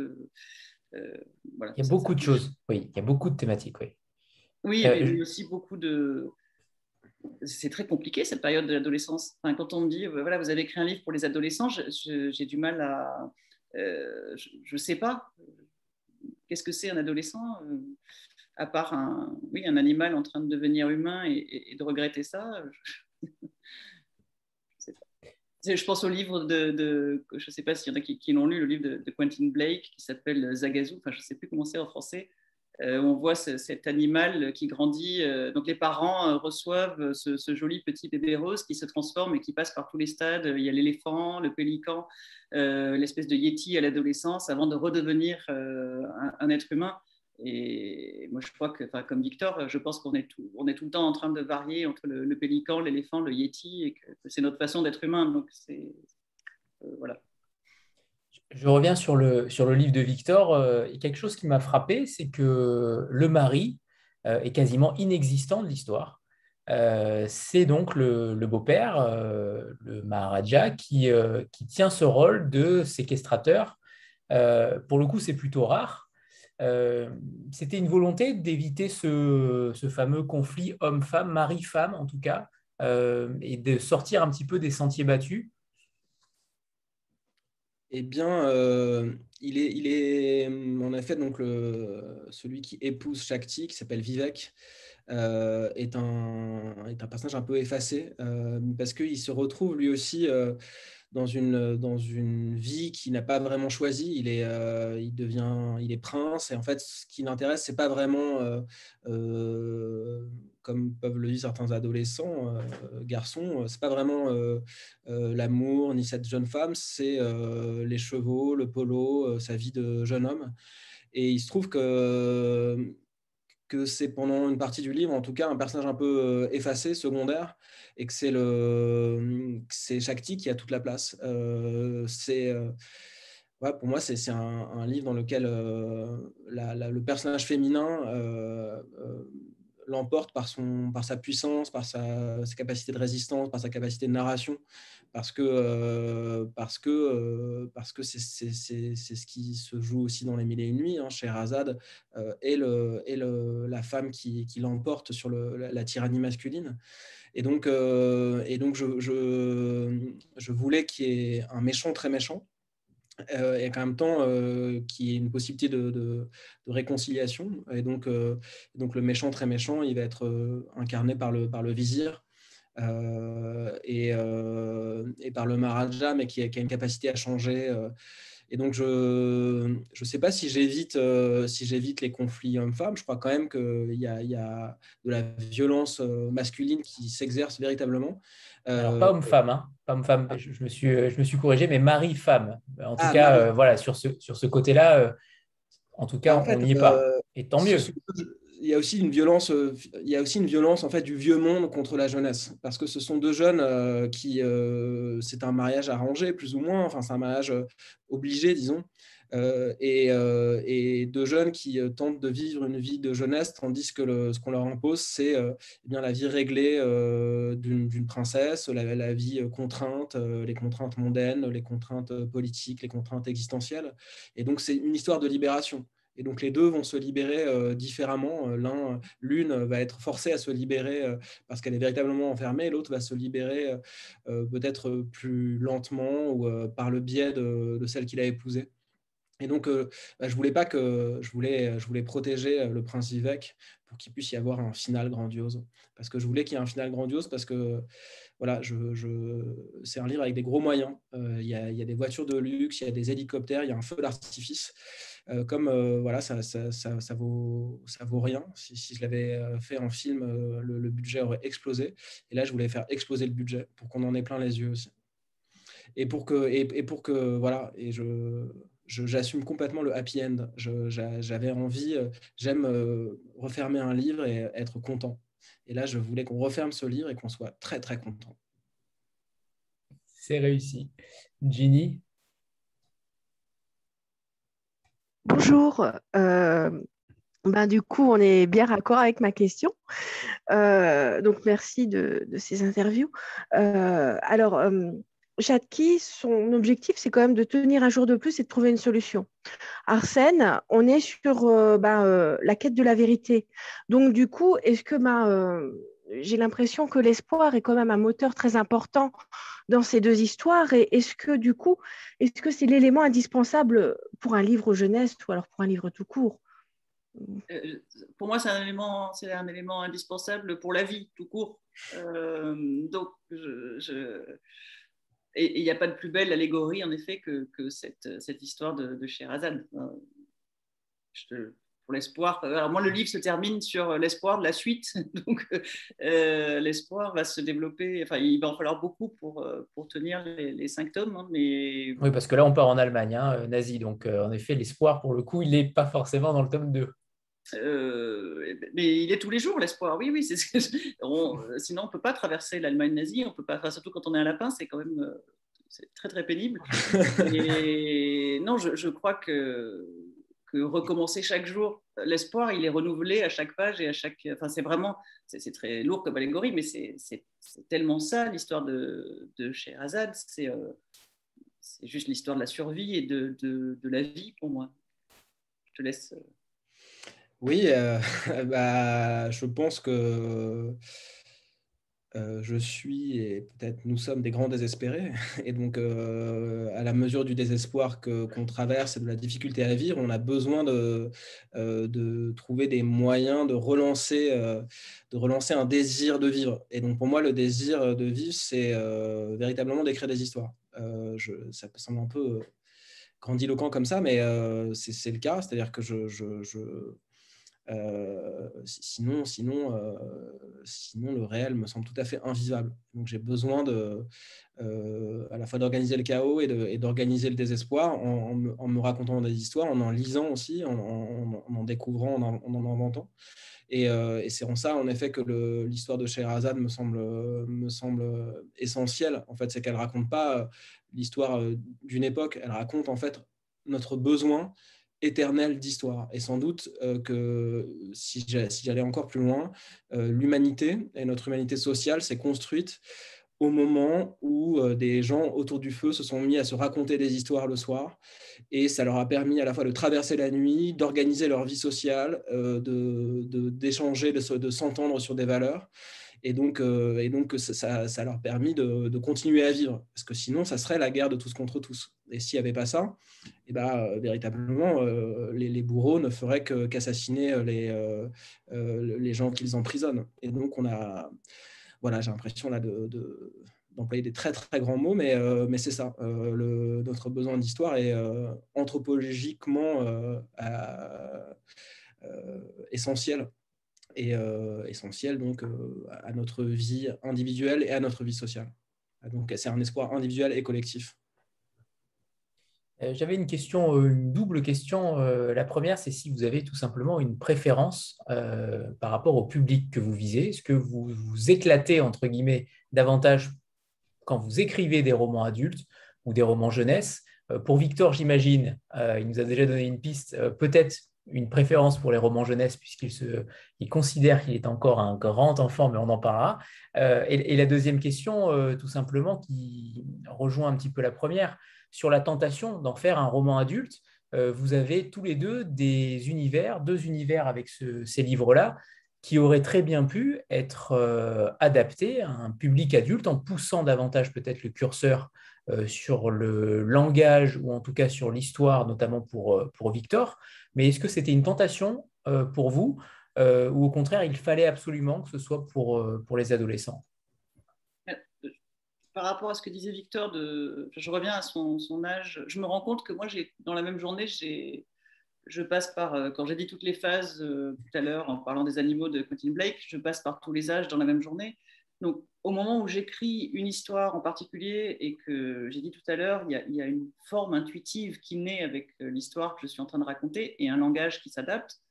voilà, il y a beaucoup de choses, oui, il y a beaucoup de thématiques, oui. Oui, mais il y a aussi beaucoup de. C'est très compliqué cette période de l'adolescence. Enfin, quand on me dit, voilà, vous avez écrit un livre pour les adolescents, j'ai du mal à. je ne sais pas qu'est-ce que c'est un adolescent euh, à part un, oui, un animal en train de devenir humain et, de regretter ça je, pense au livre de, je ne sais pas s'il y en a qui, l'ont lu, le livre de, Quentin Blake qui s'appelle Zagazou, enfin je ne sais plus comment c'est en français, euh, on voit cet animal qui grandit. Euh, donc les parents reçoivent ce, joli petit bébé rose qui se transforme et qui passe par tous les stades. Il y a l'éléphant, le pélican, l'espèce de yéti à l'adolescence avant de redevenir un, être humain. Et moi, je crois que, comme Victor, je pense qu'on est, tout, le temps en train de varier entre le, pélican, l'éléphant, le yéti, et que, c'est notre façon d'être humain. Donc, c'est. Euh, voilà. Je reviens sur le, livre de Victor. Euh, et quelque chose qui m'a frappé, c'est que le mari euh, est quasiment inexistant de l'histoire. c'est donc le, beau-père, le Maharaja, qui, tient ce rôle de séquestrateur. pour le coup, c'est plutôt rare. Euh, c'était une volonté d'éviter ce, fameux conflit homme-femme, mari-femme en tout cas, euh, et de sortir un petit peu des sentiers battus eh bien, euh, il, est, il est en effet donc celui qui épouse Shakti, qui s'appelle Vivek, est, un, est un personnage un peu effacé parce qu'il se retrouve lui aussi dans une, dans une vie qu'il n'a pas vraiment choisie. Il est, euh, il devient, il est prince. Et en fait, ce qui l'intéresse, c'est pas vraiment, euh, euh, comme peuvent le dire certains adolescents, garçons, c'est pas vraiment l'amour ni cette jeune femme, c'est les chevaux, le polo, sa vie de jeune homme. Et il se trouve que que c'est pendant une partie du livre, en tout cas, un personnage un peu effacé, secondaire, et que c'est le c'est Shakti qui a toute la place. c'est pour moi, c'est un, livre dans lequel le personnage féminin l'emporte par, par sa puissance, par sa, capacité de résistance, par sa capacité de narration, parce que euh, euh, c'est ce qui se joue aussi dans les mille et une nuits. Hein, Sherazade euh, et, le, le, la femme qui, qui l'emporte sur le, la, tyrannie masculine. Et donc, et donc je, je, je voulais qu'il y ait un méchant très méchant, euh, et qu'en même temps euh, qui est une possibilité de, de, réconciliation. Et donc, euh, donc le méchant très méchant, il va être incarné par le, par le vizir et, et, par le Maharaja, mais qui a une capacité à changer. Et donc, je ne sais pas si j'évite si j'évite les conflits hommes-femmes. Je crois quand même qu'il y, y, a de la violence masculine qui s'exerce véritablement. Alors, pas homme-femme, hein. pas homme-femme. Je, me suis, je me suis corrigé, mais mari-femme. En tout ah, cas, euh, voilà, sur ce, sur ce côté-là, euh, en tout cas, on n'y est pas. Euh, Et tant mieux. Il y a aussi une violence, il y a aussi une violence en fait du vieux monde contre la jeunesse, parce que ce sont deux jeunes qui, c'est un mariage arrangé plus ou moins, enfin c'est un mariage obligé, disons, euh, euh, et, de jeunes qui euh, tentent de vivre une vie de jeunesse, tandis que ce qu'on leur impose, c'est eh bien la vie réglée d'une princesse, la, vie contrainte, les contraintes mondaines, les contraintes politiques, les contraintes existentielles. Et donc, c'est une histoire de libération. Et donc les deux vont se libérer différemment. L'un, l'une va être forcée à se libérer parce qu'elle est véritablement enfermée, l'autre va se libérer peut-être plus lentement ou par le biais de, celle qu'il a épousée. Et donc, euh, bah, je voulais pas que je voulais, je voulais protéger euh, le prince Vivek pour qu'il puisse y avoir un final grandiose. Parce que je voulais qu'il y ait un final grandiose parce que voilà, je, je... c'est un livre avec des gros moyens. Euh, il y, a, y, a des voitures de luxe, il y a des hélicoptères, il y a un feu d'artifice. Comme voilà, ça, ça, ça, ça, vaut, ça vaut rien. Si, si je l'avais fait en film, le, budget aurait explosé. Et là, je voulais faire exploser le budget pour qu'on en ait plein les yeux aussi. Et pour que, et, et pour que voilà, et je j'assume complètement le happy end. J'avais envie, euh, j'aime euh, refermer un livre et être content. Et là, je voulais qu'on referme ce livre et qu'on soit très, très content. C'est réussi. Ginny? Bonjour. Euh, ben, du coup, on est bien raccord avec ma question. donc, merci de, ces interviews. alors, Chatki, son objectif, c'est quand même de tenir un jour de plus et de trouver une solution. Arsène, on est sur euh, euh, la quête de la vérité. Donc, du coup, est-ce que euh, j'ai l'impression que l'espoir est quand même un moteur très important dans ces deux histoires Et est-ce que, du coup, est-ce que c'est l'élément indispensable pour un livre jeunesse ou alors pour un livre tout court? Pour moi, c'est un élément, c'est un élément indispensable pour la vie tout court. donc, je, et il n'y a pas de plus belle allégorie, en effet, que, cette, histoire de, de Sherazade. Euh, pour l'espoir. Alors moi, le livre se termine sur l'espoir de la suite. Donc, euh, l'espoir va se développer. Enfin, il va en falloir beaucoup pour, euh, pour tenir les, cinq tomes. Hein, mais... Oui, parce que là, on part en Allemagne, hein, nazi. Donc, en effet, l'espoir, pour le coup, il n'est pas forcément dans le tome 2. mais il est tous les jours l'espoir, oui, oui. sinon, on ne peut pas traverser l'Allemagne nazie. On peut pas, surtout quand on est un lapin, c'est quand même c'est très très pénible. Et non, je, crois que, que, recommencer chaque jour, l'espoir, il est renouvelé à chaque page et à chaque. Enfin, c'est vraiment, c'est très lourd comme allégorie, mais c'est tellement ça l'histoire de, de. C'est euh, c'est juste l'histoire de la survie et de, de, de, la vie pour moi. Je te laisse. Euh, oui, euh, bah, je pense que je suis et peut-être nous sommes des grands désespérés. Et donc, à la mesure du désespoir qu'on traverse et de la difficulté à vivre, on a besoin de, de trouver des moyens de relancer, de relancer un désir de vivre. Et donc, pour moi, le désir de vivre, c'est véritablement d'écrire des histoires. Ça peut sembler un peu grandiloquent comme ça, mais c'est le cas. C'est-à-dire que je sinon, sinon, sinon, le réel me semble tout à fait invivable. Donc j'ai besoin de, à la fois d'organiser le chaos et d'organiser le désespoir en, me, racontant des histoires, en en lisant aussi, en en, découvrant, en en, inventant. Et, c'est en ça, en effet, que l'histoire de Scheherazade me semble, me semble essentielle. En fait, c'est qu'elle raconte pas l'histoire d'une époque, elle raconte en fait notre besoin éternel d'histoire. Et sans doute euh, que si j'allais encore plus loin, euh, l'humanité et notre humanité sociale s'est construite au moment où euh, des gens autour du feu se sont mis à se raconter des histoires le soir. Et ça leur a permis à la fois de traverser la nuit, d'organiser leur vie sociale, d'échanger, de, de s'entendre sur des valeurs. Et donc, et donc ça, ça, leur a permis de, continuer à vivre. Parce que sinon, ça serait la guerre de tous contre tous. Et s'il n'y avait pas ça, eh ben, euh, véritablement, euh, les, bourreaux ne feraient qu'assassiner les, les gens qu'ils emprisonnent. Et donc, on a, voilà, j'ai l'impression d'employer des très très grands mots, mais, mais c'est ça. notre besoin d'histoire est anthropologiquement essentiel et euh, essentiel donc, euh, à notre vie individuelle et à notre vie sociale. Donc c'est un espoir individuel et collectif. Euh, j'avais une question, une double question. La première, c'est si vous avez tout simplement une préférence par rapport au public que vous visez. Est-ce que vous vous éclatez, entre guillemets, davantage quand vous écrivez des romans adultes ou des romans jeunesse? Pour Victor, j'imagine, il nous a déjà donné une piste, peut-être une préférence pour les romans jeunesse puisqu'il se, il considère qu'il est encore un grand enfant, mais on en parlera. Euh, et, la deuxième question, euh, tout simplement, qui rejoint un petit peu la première, sur la tentation d'en faire un roman adulte. Euh, vous avez tous les deux des univers, deux univers avec ces livres-là, qui auraient très bien pu être adaptés à un public adulte en poussant davantage peut-être le curseur sur le langage ou en tout cas sur l'histoire, notamment pour, Victor. Mais est-ce que c'était une tentation euh, pour vous euh, ou au contraire, il fallait absolument que ce soit euh, pour les adolescents? Par rapport à ce que disait Victor, de, je reviens à son, âge, je me rends compte que moi, dans la même journée, je passe par, quand j'ai dit toutes les phases tout à l'heure en parlant des animaux de Quentin Blake, je passe par tous les âges dans la même journée. Donc, au moment où j'écris une histoire en particulier et que j'ai dit tout à l'heure, il, y a une forme intuitive qui naît avec euh, l'histoire que je suis en train de raconter et un langage qui s'adapte.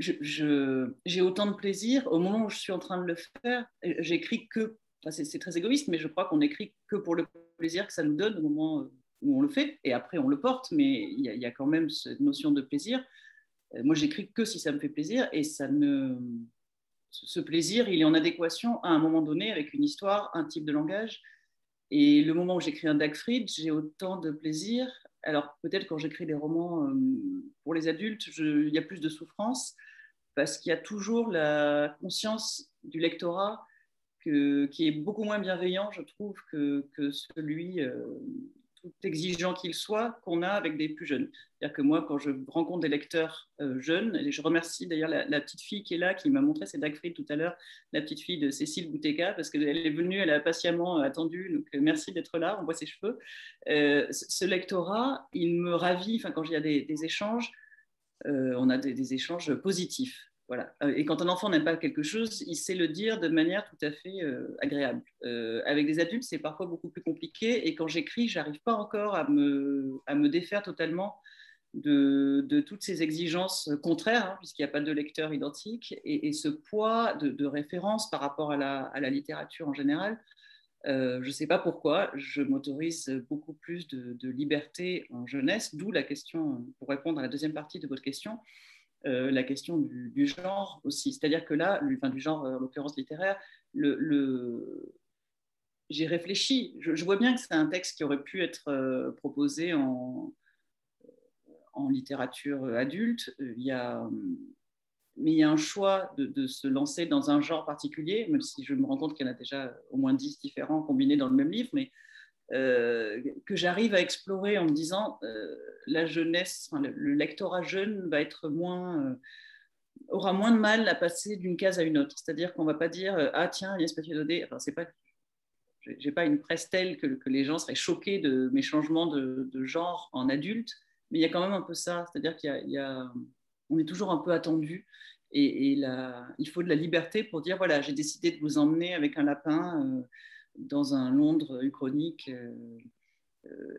J'ai autant de plaisir au moment où je suis en train de le faire. J'écris que, c'est très égoïste, mais je crois qu'on écrit que pour le plaisir que ça nous donne au moment euh, où on le fait. Et après, on le porte, mais il y a, quand même cette notion de plaisir. Euh, moi, j'écris que si ça me fait plaisir et ça ne ce plaisir, il est en adéquation à un moment donné avec une histoire, un type de langage. Et le moment où j'écris un Dagfried, j'ai autant de plaisir. Alors peut-être quand j'écris des romans euh, pour les adultes, il y a plus de souffrance parce qu'il y a toujours la conscience du lectorat qui est beaucoup moins bienveillant, je trouve, que, celui euh, tout exigeant qu'il soit, qu'on a avec des plus jeunes. C'est-à-dire que moi, quand je rencontre des lecteurs euh, jeunes, et je remercie d'ailleurs la, petite fille qui est là, qui m'a montré, c'est Dagfried tout à l'heure, la petite fille de Cécile Bouteka, parce qu'elle est venue, elle a patiemment attendu, donc euh, merci d'être là, on voit ses cheveux. Euh, ce lectorat, il me ravit, quand il y a des, échanges, on a des échanges positifs. Euh, et quand un enfant n'aime pas quelque chose, il sait le dire de manière tout à fait euh, agréable. Euh, avec des adultes, c'est parfois beaucoup plus compliqué. Et quand j'écris, j'arrive pas encore à me, à me défaire totalement de, de toutes ces exigences contraires, hein, puisqu'il n'y a pas de lecteur identique, et, ce poids de, référence par rapport à la, à la littérature en général. je ne sais pas pourquoi, je m'autorise beaucoup plus de, liberté en jeunesse, d'où la question, pour répondre à la deuxième partie de votre question, euh, la question du, genre aussi. C'est-à-dire que là, enfin, du genre, euh, en l'occurrence littéraire, le, j'ai réfléchi. Je, vois bien que c'est un texte qui aurait pu être euh, proposé en, en littérature adulte. A, mais il y a un choix de, de, se lancer dans un genre particulier, même si je me rends compte qu'il y en a déjà au moins dix différents combinés dans le même livre. Mais euh, que j'arrive à explorer en me disant euh, la jeunesse, le, lectorat jeune va être moins, euh, aura moins de mal à passer d'une case à une autre. C'est-à-dire qu'on ne va pas dire ah tiens Agnès Mathieu-Daudet, enfin c'est pas j'ai pas une presse telle que, les gens seraient choqués de mes changements de, genre en adulte, mais il y a quand même un peu ça, c'est-à-dire qu'il est toujours un peu attendu. Et, il faut de la liberté pour dire voilà, j'ai décidé de vous emmener avec un lapin dans un Londres uchronique.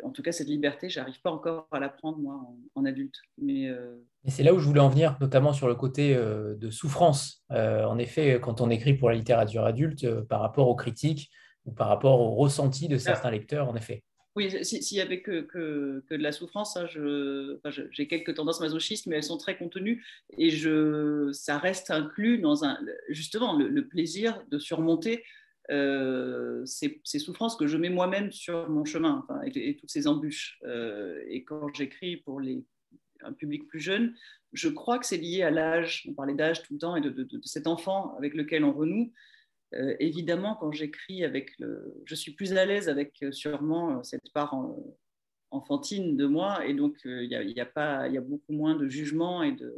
en tout cas, cette liberté, j'arrive pas encore à la prendre moi en, adulte. Mais et c'est là où je voulais en venir, notamment sur le côté de souffrance. en effet, quand on écrit pour la littérature adulte, par rapport aux critiques ou par rapport au ressenti de certains lecteurs, en effet. Oui, s'il n'y avait que, que, de la souffrance, hein, j'ai quelques tendances masochistes, mais elles sont très contenues et je, ça reste inclus dans un, justement le, plaisir de surmonter euh, ces, souffrances que je mets moi-même sur mon chemin et, toutes ces embûches. Euh, et quand j'écris pour un public plus jeune, je crois que c'est lié à l'âge, on parlait d'âge tout le temps, et de, cet enfant avec lequel on renoue. Euh, évidemment, quand j'écris avec le, je suis plus à l'aise avec sûrement cette part enfantine de moi, et donc il y, a, pas, il y a beaucoup moins de jugement et de,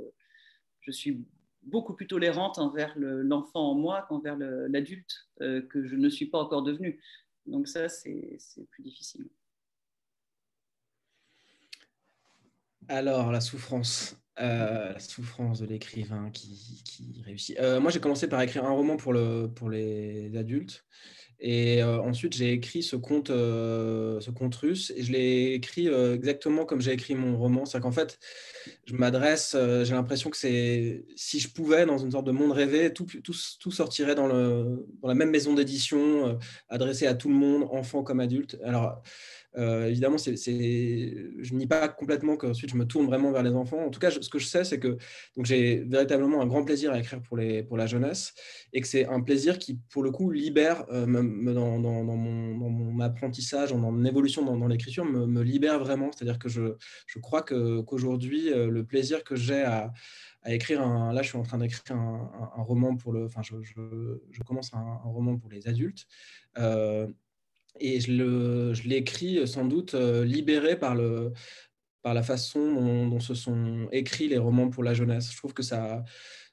je suis beaucoup plus tolérante envers l'enfant en moi qu'envers l'adulte que je ne suis pas encore devenue. Donc ça, c'est plus difficile. Alors, la souffrance. Euh, la souffrance de l'écrivain qui, réussit. Euh, moi, j'ai commencé par écrire un roman pour, le, pour les adultes. Et euh, ensuite, j'ai écrit ce conte, ce conte russe. Et je l'ai écrit exactement comme j'ai écrit mon roman. C'est-à-dire qu'en fait, je m'adresse, j'ai l'impression que c'est, si je pouvais, dans une sorte de monde rêvé, tout, tout, tout sortirait dans, le, dans la même maison d'édition, adressé à tout le monde, enfants comme adultes. Alors, euh, évidemment, je nie pas complètement qu'ensuite je me tourne vraiment vers les enfants. En tout cas, ce que je sais, c'est que j'ai véritablement un grand plaisir à écrire pour, les, pour la jeunesse et que c'est un plaisir qui, pour le coup, libère euh, dans, mon, apprentissage, dans mon évolution dans, l'écriture, me, libère vraiment. C'est-à-dire que je, je crois que, qu'aujourd'hui, euh, le plaisir que j'ai à, écrire un. Là, je suis en train d'écrire un, roman pour le. Enfin, je, je, commence un, roman pour les adultes. Et je l'écris sans doute euh, libéré par, le, par la façon dont, se sont écrits les romans pour la jeunesse. Je trouve que ça,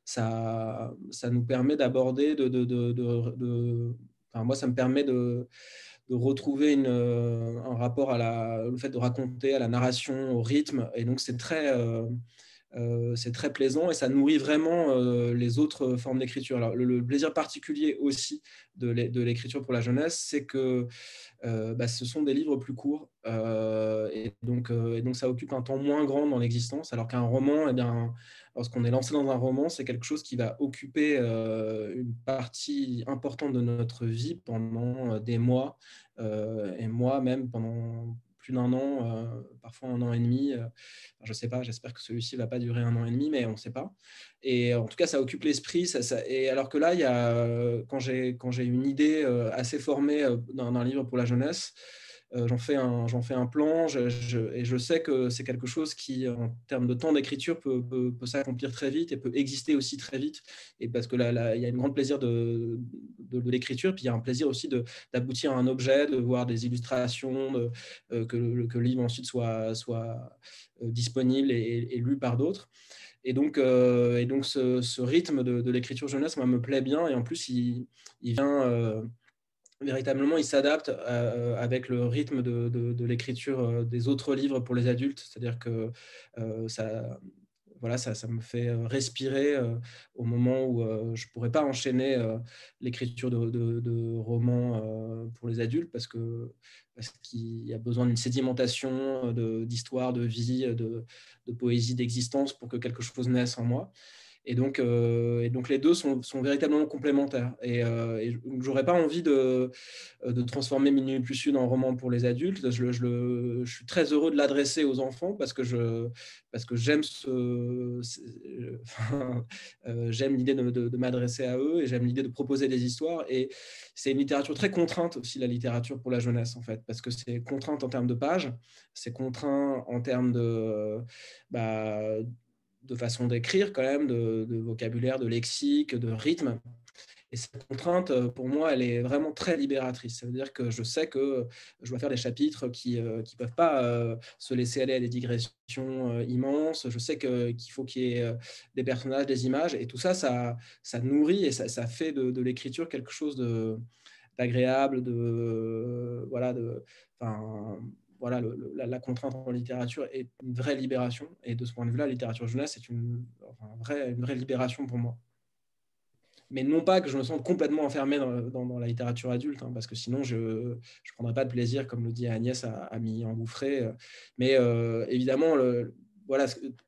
ça, ça nous permet d'aborder, de, de, de, enfin, moi, ça me permet de, retrouver une, euh, un rapport à la, le fait de raconter, à la narration, au rythme. Et donc, c'est très, euh, euh, c'est très plaisant et ça nourrit vraiment euh, les autres formes d'écriture. Alors, le, plaisir particulier aussi de l'écriture pour la jeunesse, c'est que euh, bah, ce sont des livres plus courts et, donc, donc ça occupe un temps moins grand dans l'existence, alors qu'un roman, eh lorsqu'on est lancé dans un roman, c'est quelque chose qui va occuper une partie importante de notre vie pendant des mois et moi même pendant plus d'un an, euh, parfois un an et demi. Euh, je ne sais pas, j'espère que celui-ci ne va pas durer un an et demi, mais on ne sait pas. Et en tout cas, ça occupe l'esprit. Et alors que là, y a, quand j'ai une idée euh, assez formée d'un livre pour la jeunesse, euh, j'en fais, un, fais un plan et je sais que c'est quelque chose qui, en termes de temps d'écriture, peut, s'accomplir très vite et peut exister aussi très vite. Et parce que là, il y a un grand plaisir de, l'écriture, puis il y a un plaisir aussi d'aboutir à un objet, de voir des illustrations, euh, que, le, livre ensuite soit, euh, disponible et, lu par d'autres. Et donc, ce, rythme de, l'écriture jeunesse moi, me plaît bien et en plus il vient véritablement, il s'adapte euh, avec le rythme de, l'écriture euh, des autres livres pour les adultes. C'est-à-dire que euh, ça, voilà, ça, me fait respirer au moment où je ne pourrais pas enchaîner l'écriture de, romans pour les adultes parce parce qu'il y a besoin d'une sédimentation d'histoire, de, vie, de poésie, d'existence pour que quelque chose naisse en moi. Et donc, euh, et donc les deux sont, véritablement complémentaires. Et, euh, j'aurais pas envie de, euh, transformer Minuit plus Sud en roman pour les adultes. Je, suis très heureux de l'adresser aux enfants parce que euh, j'aime l'idée de, de, m'adresser à eux et j'aime l'idée de proposer des histoires. Et c'est une littérature très contrainte aussi la littérature pour la jeunesse en fait parce que c'est contrainte en termes de pages, c'est contraint en termes de bah, de façon d'écrire quand même, de, vocabulaire, de lexique, de rythme. Et cette contrainte, euh, pour moi, elle est vraiment très libératrice. Ça veut dire que je sais que je dois faire des chapitres qui ne euh, peuvent pas euh, se laisser aller à des digressions immenses. Je sais qu'il faut qu'il y ait des personnages, des images. Et tout ça, ça, ça nourrit et ça, ça fait de, de l'écriture quelque chose d'agréable, de, voilà, de, voilà, la, contrainte en littérature est une vraie libération. Et de ce point de vue-là, la littérature jeunesse est une, vraie, une vraie libération pour moi. Mais non pas que je me sente complètement enfermé dans, la littérature adulte, hein, parce que sinon je ne prendrais pas de plaisir, comme le dit Agnès, à, m'y engouffrer. Mais évidemment, le, voilà,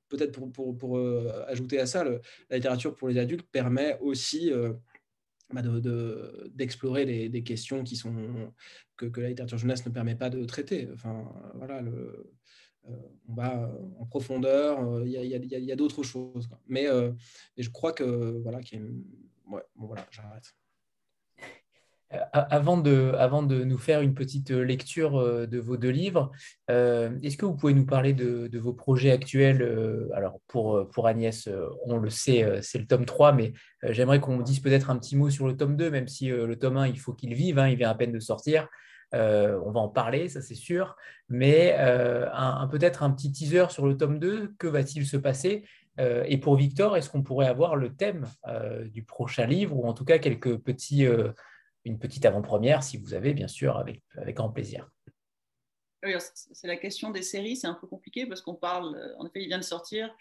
peut-être pour, pour, ajouter à ça, la littérature pour les adultes permet aussi bah, d'explorer de, des, questions qui sont, que, la littérature jeunesse ne permet pas de traiter. Enfin, voilà, euh, on va en profondeur, il y a, d'autres choses. Mais, euh, je crois que voilà, qu'il y une... bon, voilà, j'arrête. Euh, avant de, avant de nous faire une petite lecture euh, de vos deux livres, euh, est-ce que vous pouvez nous parler de, vos projets actuels Alors, pour, pour Agnès, on le sait, c'est le tome 3, mais j'aimerais qu'on dise peut-être un petit mot sur le tome 2, même si le tome 1, il faut qu'il vive, hein, il vient à peine de sortir. on va en parler, ça c'est sûr, mais un, peut-être un petit teaser sur le tome 2, que va-t-il se passer? Et pour Victor, est-ce qu'on pourrait avoir le thème du prochain livre ou en tout cas quelques petits, une petite avant-première, si vous avez, bien sûr, avec, avec grand plaisir. Oui, c'est la question des séries, c'est un peu compliqué parce qu'on parle, en effet, il vient de sortir.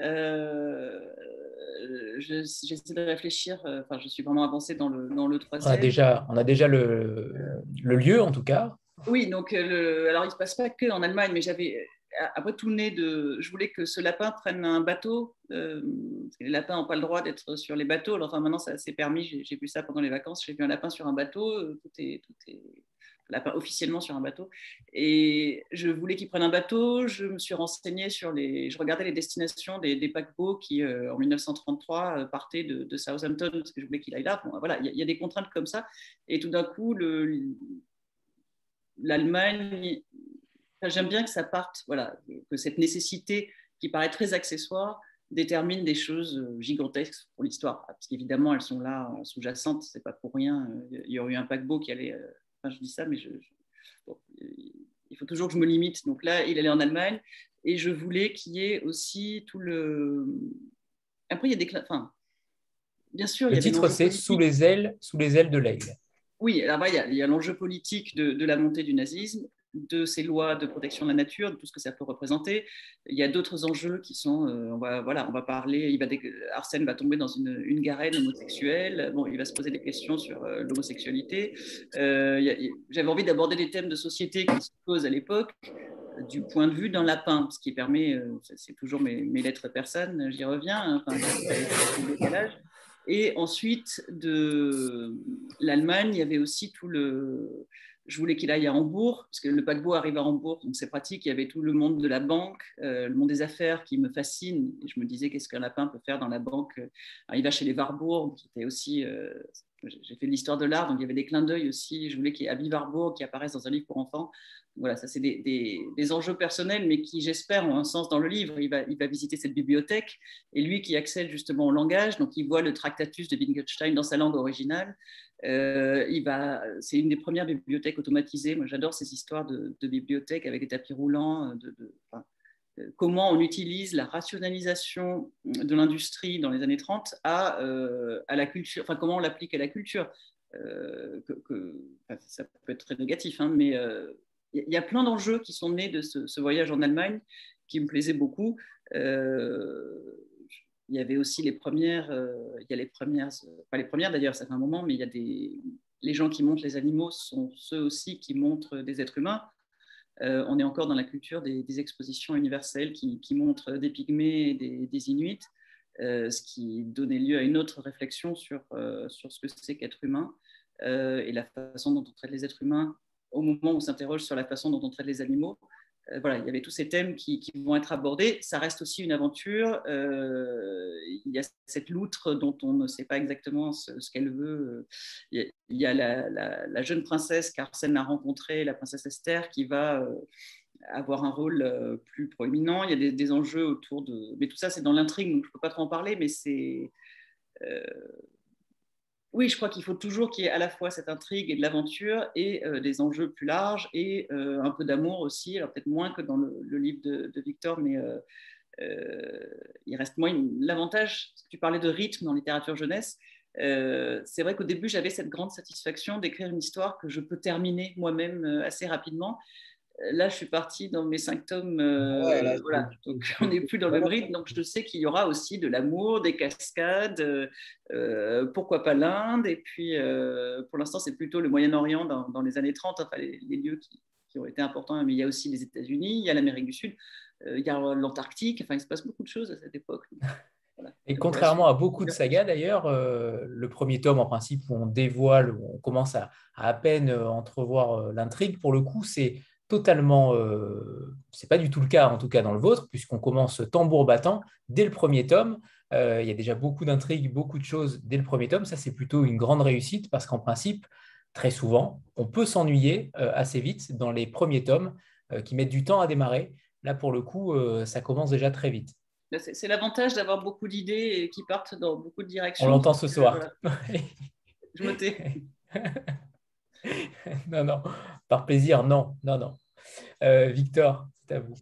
Euh, J'essaie de réfléchir, euh, enfin, je suis vraiment avancée dans le, dans le troisième. On a déjà, on a déjà le, le lieu, en tout cas. Oui, donc, euh, le, alors il ne se passe pas que en Allemagne, mais j'avais après tout né de. Je voulais que ce lapin prenne un bateau. Euh, les lapins n'ont pas le droit d'être sur les bateaux. Alors, enfin, maintenant, ça s'est permis. J'ai vu ça pendant les vacances. J'ai vu un lapin sur un bateau. Euh, tout est, tout est lapin officiellement sur un bateau. Et je voulais qu'il prenne un bateau. Je me suis renseignée sur les. Je regardais les destinations des, paquebots qui, euh, en 1933, partaient de, Southampton parce que je voulais qu'il aille là. voilà, il y, a des contraintes comme ça. Et tout d'un coup, l'Allemagne J'aime bien que ça parte, voilà, que cette nécessité qui paraît très accessoire détermine des choses euh, gigantesques pour l'histoire. Parce qu'évidemment, elles sont là sous-jacentes, c'est pas pour rien. Il y aurait eu un paquebot qui allait. Euh, enfin, je dis ça, mais je, il faut toujours que je me limite. Donc là, il allait en Allemagne et je voulais qu'il y ait aussi tout le. Après, il y a des. Enfin, bien sûr. Le titre, c'est Sous les ailes, sous les ailes de l'aigle. Oui, là-bas, il y a, l'enjeu politique de, de, la montée du nazisme, de ces lois de protection de la nature, de tout ce que ça peut représenter. Il y a d'autres enjeux qui sont, euh, on va, voilà, on va parler, va, Arsène va tomber dans une, une, garenne homosexuelle, bon, il va se poser des questions sur euh, l'homosexualité. Euh, j'avais envie d'aborder des thèmes de société qui se posent à l'époque du point de vue d'un lapin, ce qui permet, c'est toujours mes, lettres personnes, j'y reviens, hein, Et ensuite, de l'Allemagne, il y avait aussi tout le, je voulais qu'il aille à Hambourg, parce que le paquebot arrive à Hambourg, donc c'est pratique. Il y avait tout le monde de la banque, euh, le monde des affaires qui me fascine. Et je me disais, qu'est-ce qu'un lapin peut faire dans la banque Il va chez les Warburg, qui était aussi. Euh, j'ai fait l'histoire de l'art, donc il y avait des clins d'œil aussi. Je voulais qu'il y ait Abby Warburg qui apparaisse dans un livre pour enfants. Voilà, ça c'est des, enjeux personnels, mais qui j'espère ont un sens dans le livre. Il va, il va visiter cette bibliothèque, et lui qui accède justement au langage, donc il voit le Tractatus de Wittgenstein dans sa langue originale. Euh, c'est une des premières bibliothèques automatisées. Moi, j'adore ces histoires de, bibliothèques avec des tapis roulants. De, euh, comment on utilise la rationalisation de l'industrie dans les années 30 à, euh, la culture, enfin comment on l'applique à la culture. ça peut être très négatif, hein, mais il y a plein d'enjeux qui sont nés de ce, ce, voyage en Allemagne qui me plaisait beaucoup il y avait aussi les premières, euh, il y a les premières, pas les premières d'ailleurs, ça fait un moment, mais il y a des, les gens qui montrent les animaux sont ceux aussi qui montrent des êtres humains. Euh, on est encore dans la culture des, expositions universelles qui, montrent des pygmées et des, inuits, euh, ce qui donnait lieu à une autre réflexion sur, sur ce que c'est qu'être humain et la façon dont on traite les êtres humains au moment où on s'interroge sur la façon dont on traite les animaux. Euh, voilà, il y avait tous ces thèmes qui, vont être abordés. Ça reste aussi une aventure. Euh, il y a cette loutre dont on ne sait pas exactement ce, qu'elle veut. Il y a, la, jeune princesse qu'Arsène a rencontrée, la princesse Esther, qui va euh, avoir un rôle plus proéminent. Il y a des, des enjeux autour de... Mais tout ça, c'est dans l'intrigue, donc je ne peux pas trop en parler, mais c'est oui, je crois qu'il faut toujours qu'il y ait à la fois cette intrigue et de l'aventure et euh, des enjeux plus larges et euh, un peu d'amour aussi. Alors peut-être moins que dans le, livre de, Victor, mais euh, il reste moins. L'avantage, tu parlais de rythme dans littérature jeunesse, c'est vrai qu'au début j'avais cette grande satisfaction d'écrire une histoire que je peux terminer moi-même assez rapidement. Là, je suis partie dans mes symptômes. Euh, voilà. Donc, on n'est plus dans le rythme. Donc, je sais qu'il y aura aussi de l'amour, des cascades, euh, pourquoi pas l'Inde. Et puis, pour l'instant, c'est plutôt le Moyen-Orient dans, les années 30, enfin, les, lieux qui, qui, ont été importants. Mais il y a aussi les États-Unis, il y a l'Amérique du Sud, il y a l'Antarctique. Enfin, il se passe beaucoup de choses à cette époque. Et contrairement à beaucoup de sagas d'ailleurs, euh, le premier tome en principe où on dévoile, où on commence à à, peine euh, entrevoir euh, l'intrigue, pour le coup c'est totalement, c'est pas du tout le cas en tout cas dans le vôtre, puisqu'on commence tambour battant dès le premier tome. il y a déjà beaucoup d'intrigues, beaucoup de choses dès le premier tome. Ça c'est plutôt une grande réussite parce qu'en principe, très souvent, on peut s'ennuyer assez vite dans les premiers tomes qui mettent du temps à démarrer. Là pour le coup, ça commence déjà très vite. C'est l'avantage d'avoir beaucoup d'idées qui partent dans beaucoup de directions. On l'entend ce soir. Je me tais. non, non, par plaisir, non, non, non. Euh, Victor, c'est à vous.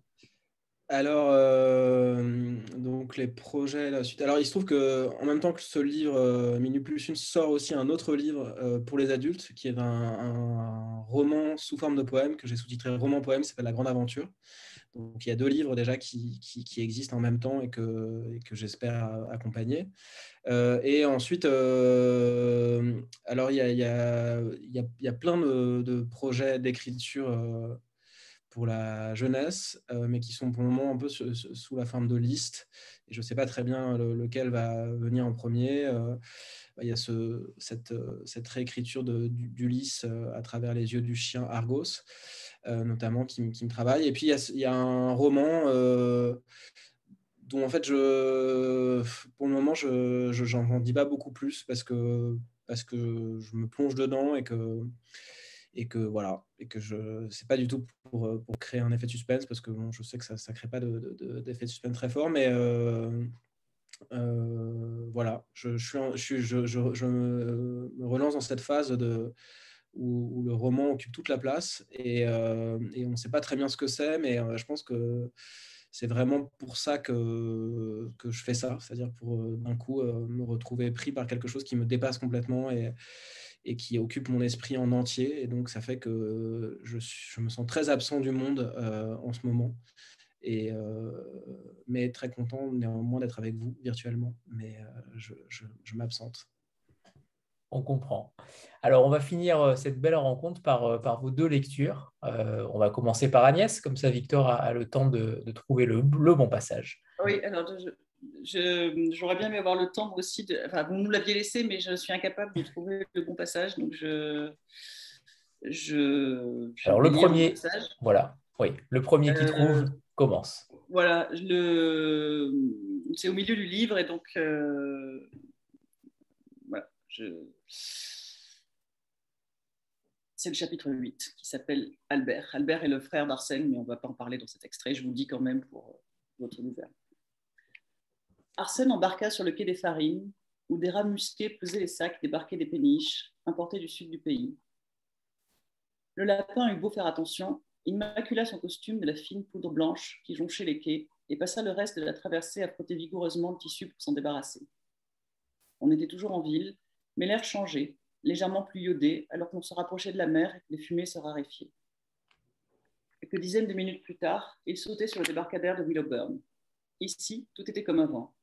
Alors, euh, donc les projets, la. Alors, il se trouve que en même temps que ce livre, euh, Minute Plus Une, sort aussi un autre livre pour les adultes, qui est un, roman sous forme de poème que j'ai sous-titré Roman Poème, s'appelle La Grande Aventure. Donc il y a deux livres déjà qui, qui, existent en même temps et que, que j'espère accompagner. Euh, et ensuite, euh, alors il y a, y, a, y a, plein de, projets d'écriture euh, pour la jeunesse, mais qui sont pour le moment un peu sous, la forme de liste. Et je ne sais pas très bien lequel va venir en premier. il y a ce, cette, cette réécriture d'Ulysse à travers les yeux du chien Argos. Euh, notamment, qui, me travaille. Et puis, il y, a un roman euh, dont, en fait, je, pour le moment, je n'en dis pas beaucoup plus parce que, parce que je me plonge dedans et que et que voilà et que je c'est pas du tout pour, pour, créer un effet de suspense parce que bon, je sais que ça ne crée pas d'effet de, de, suspense très fort mais euh, voilà je, je, suis, je, je, je, me relance dans cette phase de où, le roman occupe toute la place et, euh, on ne sait pas très bien ce que c'est, mais euh, je pense que c'est vraiment pour ça que, que je fais ça, c'est-à-dire pour euh, d'un coup me retrouver pris par quelque chose qui me dépasse complètement et, et qui occupe mon esprit en entier. Et donc ça fait que je, je me sens très absent du monde en ce moment. Et, mais très content néanmoins d'être avec vous virtuellement, mais je, je m'absente on comprend. Alors, on va finir euh, cette belle rencontre par, euh, par vos deux lectures. Euh, on va commencer par Agnès, comme ça Victor a, le temps de, trouver le, bon passage. Oui, alors j'aurais bien aimé avoir le temps aussi. De, enfin, vous nous l'aviez laissé, mais je suis incapable de trouver le bon passage. Donc, je. je, alors, le premier. Voilà, oui, le premier qui trouve commence. Voilà, c'est au milieu du livre et donc. voilà, je c'est le chapitre 8 qui s'appelle Albert. Albert est le frère d'Arsène, mais on ne va pas en parler dans cet extrait. Je vous le dis quand même pour euh, votre nouvelle. Arsène embarqua sur le quai des Farines, où des rats musqués pesaient les sacs débarqués des péniches, importés du sud du pays. Le lapin eut beau faire attention, il macula son costume de la fine poudre blanche qui jonchait les quais et passa le reste de la traversée à frotter vigoureusement le tissu pour s'en débarrasser. On était toujours en ville, mais l'air changeait, légèrement plus iodé, alors qu'on se rapprochait de la mer et que les fumées se raréfiaient. Quelques dizaines de minutes plus tard, il sautait sur le débarcadère de Willowburn. Ici, tout était comme avant,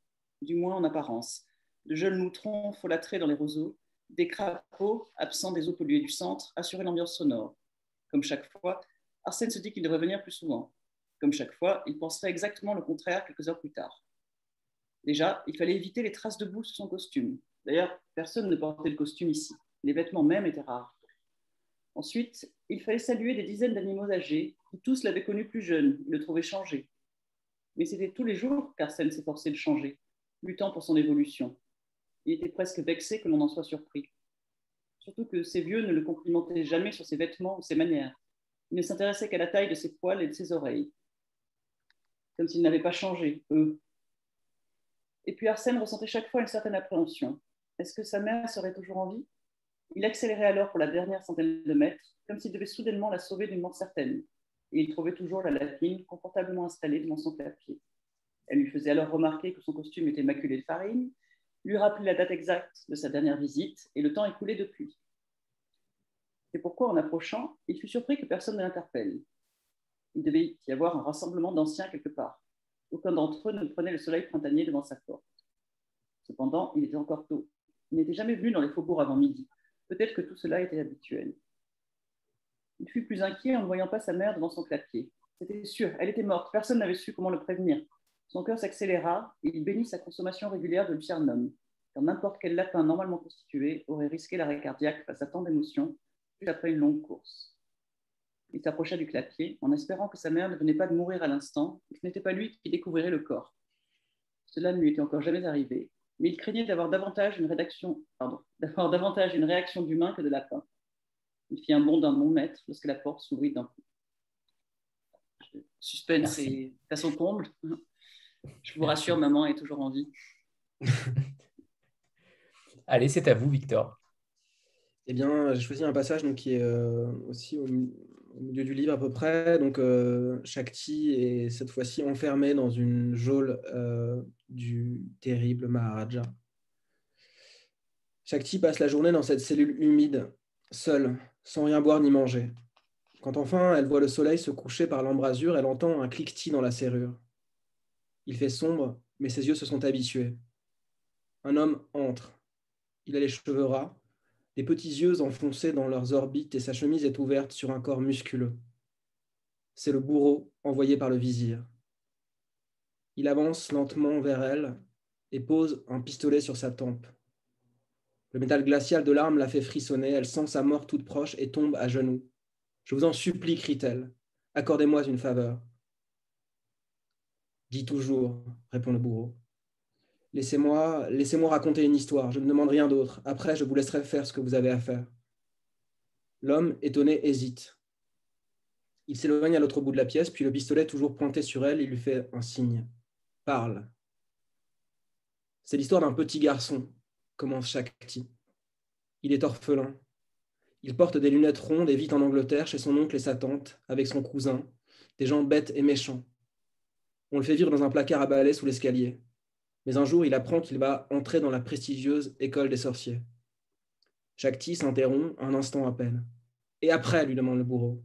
du moins en apparence. De jeunes moutrons folâtraient dans les roseaux, des crapauds, absents des eaux polluées du centre, assuraient l'ambiance sonore. Comme chaque fois, Arsène se dit qu'il devrait venir plus souvent. Comme chaque fois, il penserait exactement le contraire quelques heures plus tard. Déjà, il fallait éviter les traces de boue sur son costume. D'ailleurs, personne ne portait le costume ici. Les vêtements même étaient rares. Ensuite, il fallait saluer des dizaines d'animaux âgés, qui tous l'avaient connu plus jeune le trouvaient changé. Mais c'était tous les jours qu'Arsène s'efforçait de changer, luttant pour son évolution. Il était presque vexé que l'on en soit surpris. Surtout que ces vieux ne le complimentaient jamais sur ses vêtements ou ses manières. Il ne s'intéressait qu'à la taille de ses poils et de ses oreilles. Comme s'ils n'avaient pas changé, eux. Et puis Arsène ressentait chaque fois une certaine appréhension. Est-ce que sa mère serait toujours en vie? Il accélérait alors pour la dernière centaine de mètres, comme s'il devait soudainement la sauver d'une mort certaine. Et il trouvait toujours la latine confortablement installée devant son clavier. Elle lui faisait alors remarquer que son costume était maculé de farine, lui rappelait la date exacte de sa dernière visite et le temps écoulé depuis. C'est pourquoi, en approchant, il fut surpris que personne ne l'interpelle? Il devait y avoir un rassemblement d'anciens quelque part. Aucun d'entre eux ne prenait le soleil printanier devant sa porte. Cependant, il était encore tôt. Il n'était jamais venu dans les faubourgs avant midi. Peut-être que tout cela était habituel. Il fut plus inquiet en ne voyant pas sa mère devant son clapier. C'était sûr, elle était morte. Personne n'avait su comment le prévenir. Son cœur s'accéléra et il bénit sa consommation régulière de lucernum, car n'importe quel lapin normalement constitué aurait risqué l'arrêt cardiaque face à tant d'émotions, juste après une longue course. Il s'approcha du clapier en espérant que sa mère ne venait pas de mourir à l'instant et que ce n'était pas lui qui découvrirait le corps. Cela ne lui était encore jamais arrivé, mais il craignait d'avoir davantage une, rédaction, pardon, d'avoir davantage une réaction d'humain que de lapin. Il fit un bond d'un bon mètre lorsque la porte s'ouvrit d'un coup. Suspense est à son comble. Je vous rassure, maman est toujours en vie. Allez, c'est à vous, Victor. Eh bien, j'ai choisi un passage donc, qui est euh, aussi au, milieu du livre à peu près. Donc, euh, Shakti est cette fois-ci enfermé dans une geôle euh, du terrible Maharaja. Shakti passe la journée dans cette cellule humide, seule, sans rien boire ni manger. Quand enfin elle voit le soleil se coucher par l'embrasure, elle entend un cliquetis dans la serrure. Il fait sombre, mais ses yeux se sont habitués. Un homme entre. Il a les cheveux ras, les petits yeux enfoncés dans leurs orbites et sa chemise est ouverte sur un corps musculeux. C'est le bourreau envoyé par le vizir. Il avance lentement vers elle et pose un pistolet sur sa tempe. Le métal glacial de l'arme la fait frissonner, elle sent sa mort toute proche et tombe à genoux. Je vous en supplie, crie-t-elle, accordez-moi une faveur. Dis toujours, répond le bourreau. Laissez-moi laissez raconter une histoire, je ne demande rien d'autre. Après, je vous laisserai faire ce que vous avez à faire. L'homme, étonné, hésite. Il s'éloigne à l'autre bout de la pièce, puis le pistolet toujours pointé sur elle, il lui fait un signe. Parle. C'est l'histoire d'un petit garçon, commence Shakti. Il est orphelin. Il porte des lunettes rondes et vit en Angleterre chez son oncle et sa tante, avec son cousin, des gens bêtes et méchants. On le fait vivre dans un placard à balai sous l'escalier. Mais un jour, il apprend qu'il va entrer dans la prestigieuse école des sorciers. Shakti s'interrompt un instant à peine. Et après, lui demande le bourreau.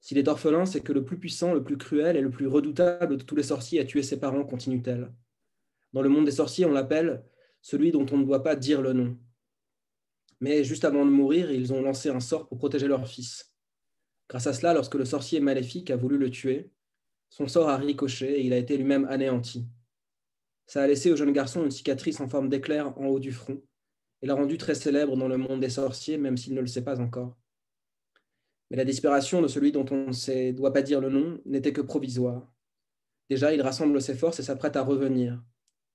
S'il est orphelin, c'est que le plus puissant, le plus cruel et le plus redoutable de tous les sorciers a tué ses parents, continue-t-elle. Dans le monde des sorciers, on l'appelle celui dont on ne doit pas dire le nom. Mais juste avant de mourir, ils ont lancé un sort pour protéger leur fils. Grâce à cela, lorsque le sorcier maléfique a voulu le tuer, son sort a ricoché et il a été lui-même anéanti. Ça a laissé au jeune garçon une cicatrice en forme d'éclair en haut du front et l'a rendu très célèbre dans le monde des sorciers, même s'il ne le sait pas encore. Mais la disparition de celui dont on ne doit pas dire le nom n'était que provisoire. Déjà, il rassemble ses forces et s'apprête à revenir.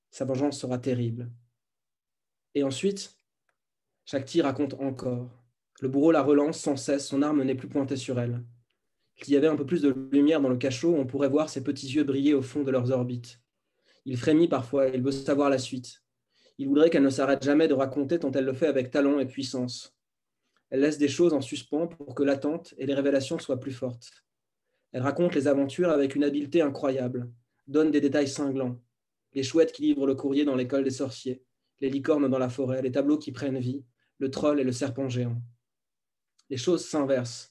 Sa vengeance sera terrible. Et ensuite, Shakti raconte encore. Le bourreau la relance sans cesse, son arme n'est plus pointée sur elle. S'il y avait un peu plus de lumière dans le cachot, on pourrait voir ses petits yeux briller au fond de leurs orbites. Il frémit parfois, il veut savoir la suite. Il voudrait qu'elle ne s'arrête jamais de raconter tant elle le fait avec talent et puissance. Elle laisse des choses en suspens pour que l'attente et les révélations soient plus fortes. Elle raconte les aventures avec une habileté incroyable, donne des détails cinglants. Les chouettes qui livrent le courrier dans l'école des sorciers, les licornes dans la forêt, les tableaux qui prennent vie, le troll et le serpent géant. Les choses s'inversent.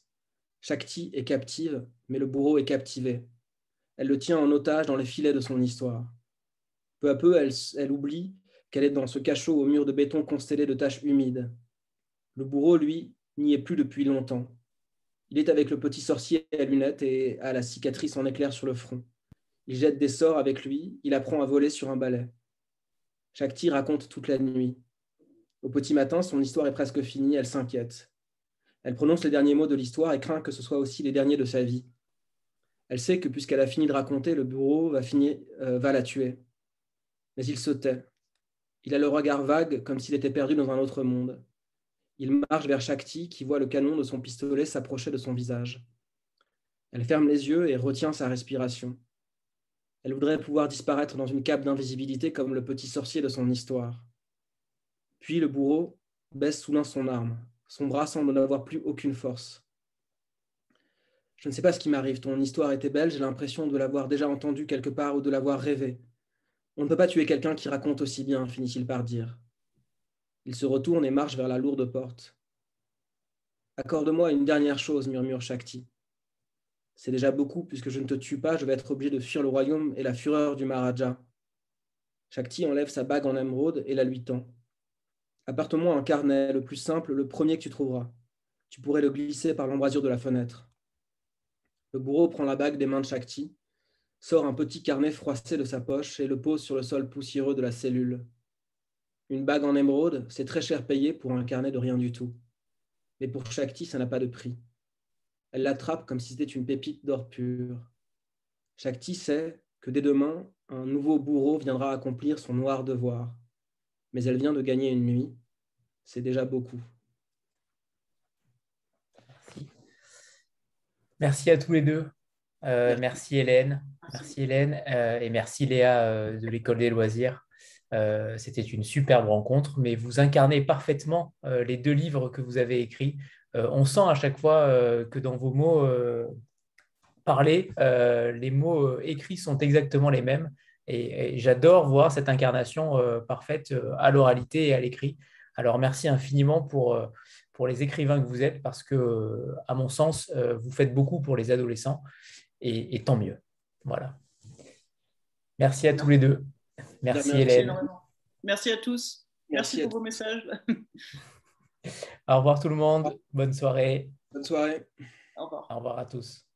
Shakti est captive, mais le bourreau est captivé. Elle le tient en otage dans les filets de son histoire. Peu à peu, elle, oublie qu'elle est dans ce cachot au mur de béton constellé de taches humides. Le bourreau, lui, n'y est plus depuis longtemps. Il est avec le petit sorcier à lunettes et a la cicatrice en éclair sur le front. Il jette des sorts avec lui, il apprend à voler sur un balai. Shakti raconte toute la nuit. Au petit matin, son histoire est presque finie, elle s'inquiète. Elle prononce les derniers mots de l'histoire et craint que ce soit aussi les derniers de sa vie. Elle sait que puisqu'elle a fini de raconter, le bureau va, euh, va la tuer. Mais il se tait. Il a le regard vague, comme s'il était perdu dans un autre monde. Il marche vers Shakti, qui voit le canon de son pistolet s'approcher de son visage. Elle ferme les yeux et retient sa respiration. Elle voudrait pouvoir disparaître dans une cape d'invisibilité comme le petit sorcier de son histoire. Puis le bourreau baisse soudain son arme. Son bras semble n'avoir plus aucune force. Je ne sais pas ce qui m'arrive. Ton histoire était belle, j'ai l'impression de l'avoir déjà entendue quelque part ou de l'avoir rêvée. On ne peut pas tuer quelqu'un qui raconte aussi bien, finit-il par dire. Il se retourne et marche vers la lourde porte. Accorde-moi une dernière chose, murmure Shakti. C'est déjà beaucoup, puisque je ne te tue pas, je vais être obligé de fuir le royaume et la fureur du Maharaja. Shakti enlève sa bague en émeraude et la lui tend. Apporte-moi un carnet, le plus simple, le premier que tu trouveras. Tu pourrais le glisser par l'embrasure de la fenêtre. Le bourreau prend la bague des mains de Shakti, sort un petit carnet froissé de sa poche et le pose sur le sol poussiéreux de la cellule. Une bague en émeraude, c'est très cher payé pour un carnet de rien du tout. Mais pour Shakti, ça n'a pas de prix. Elle l'attrape comme si c'était une pépite d'or pur. Shakti sait que dès demain, un nouveau bourreau viendra accomplir son noir devoir. Mais elle vient de gagner une nuit. C'est déjà beaucoup. Merci. Merci à tous les deux. Euh, merci Hélène. Merci Hélène euh, et merci Léa euh, de l'école des loisirs. C'était une superbe rencontre, mais vous incarnez parfaitement les deux livres que vous avez écrits. on sent à chaque fois que dans vos mots parlés, les mots écrits sont exactement les mêmes. Et, j'adore voir cette incarnation parfaite à l'oralité et à l'écrit. Alors merci infiniment pour, pour les écrivains que vous êtes, parce que, à mon sens, vous faites beaucoup pour les adolescents et, tant mieux. Voilà. Merci à tous les deux. Merci, Hélène. Merci à tous. Merci, pour vos messages. Au revoir tout le monde. Bonne soirée. Bonne soirée. Au revoir. Au revoir à tous.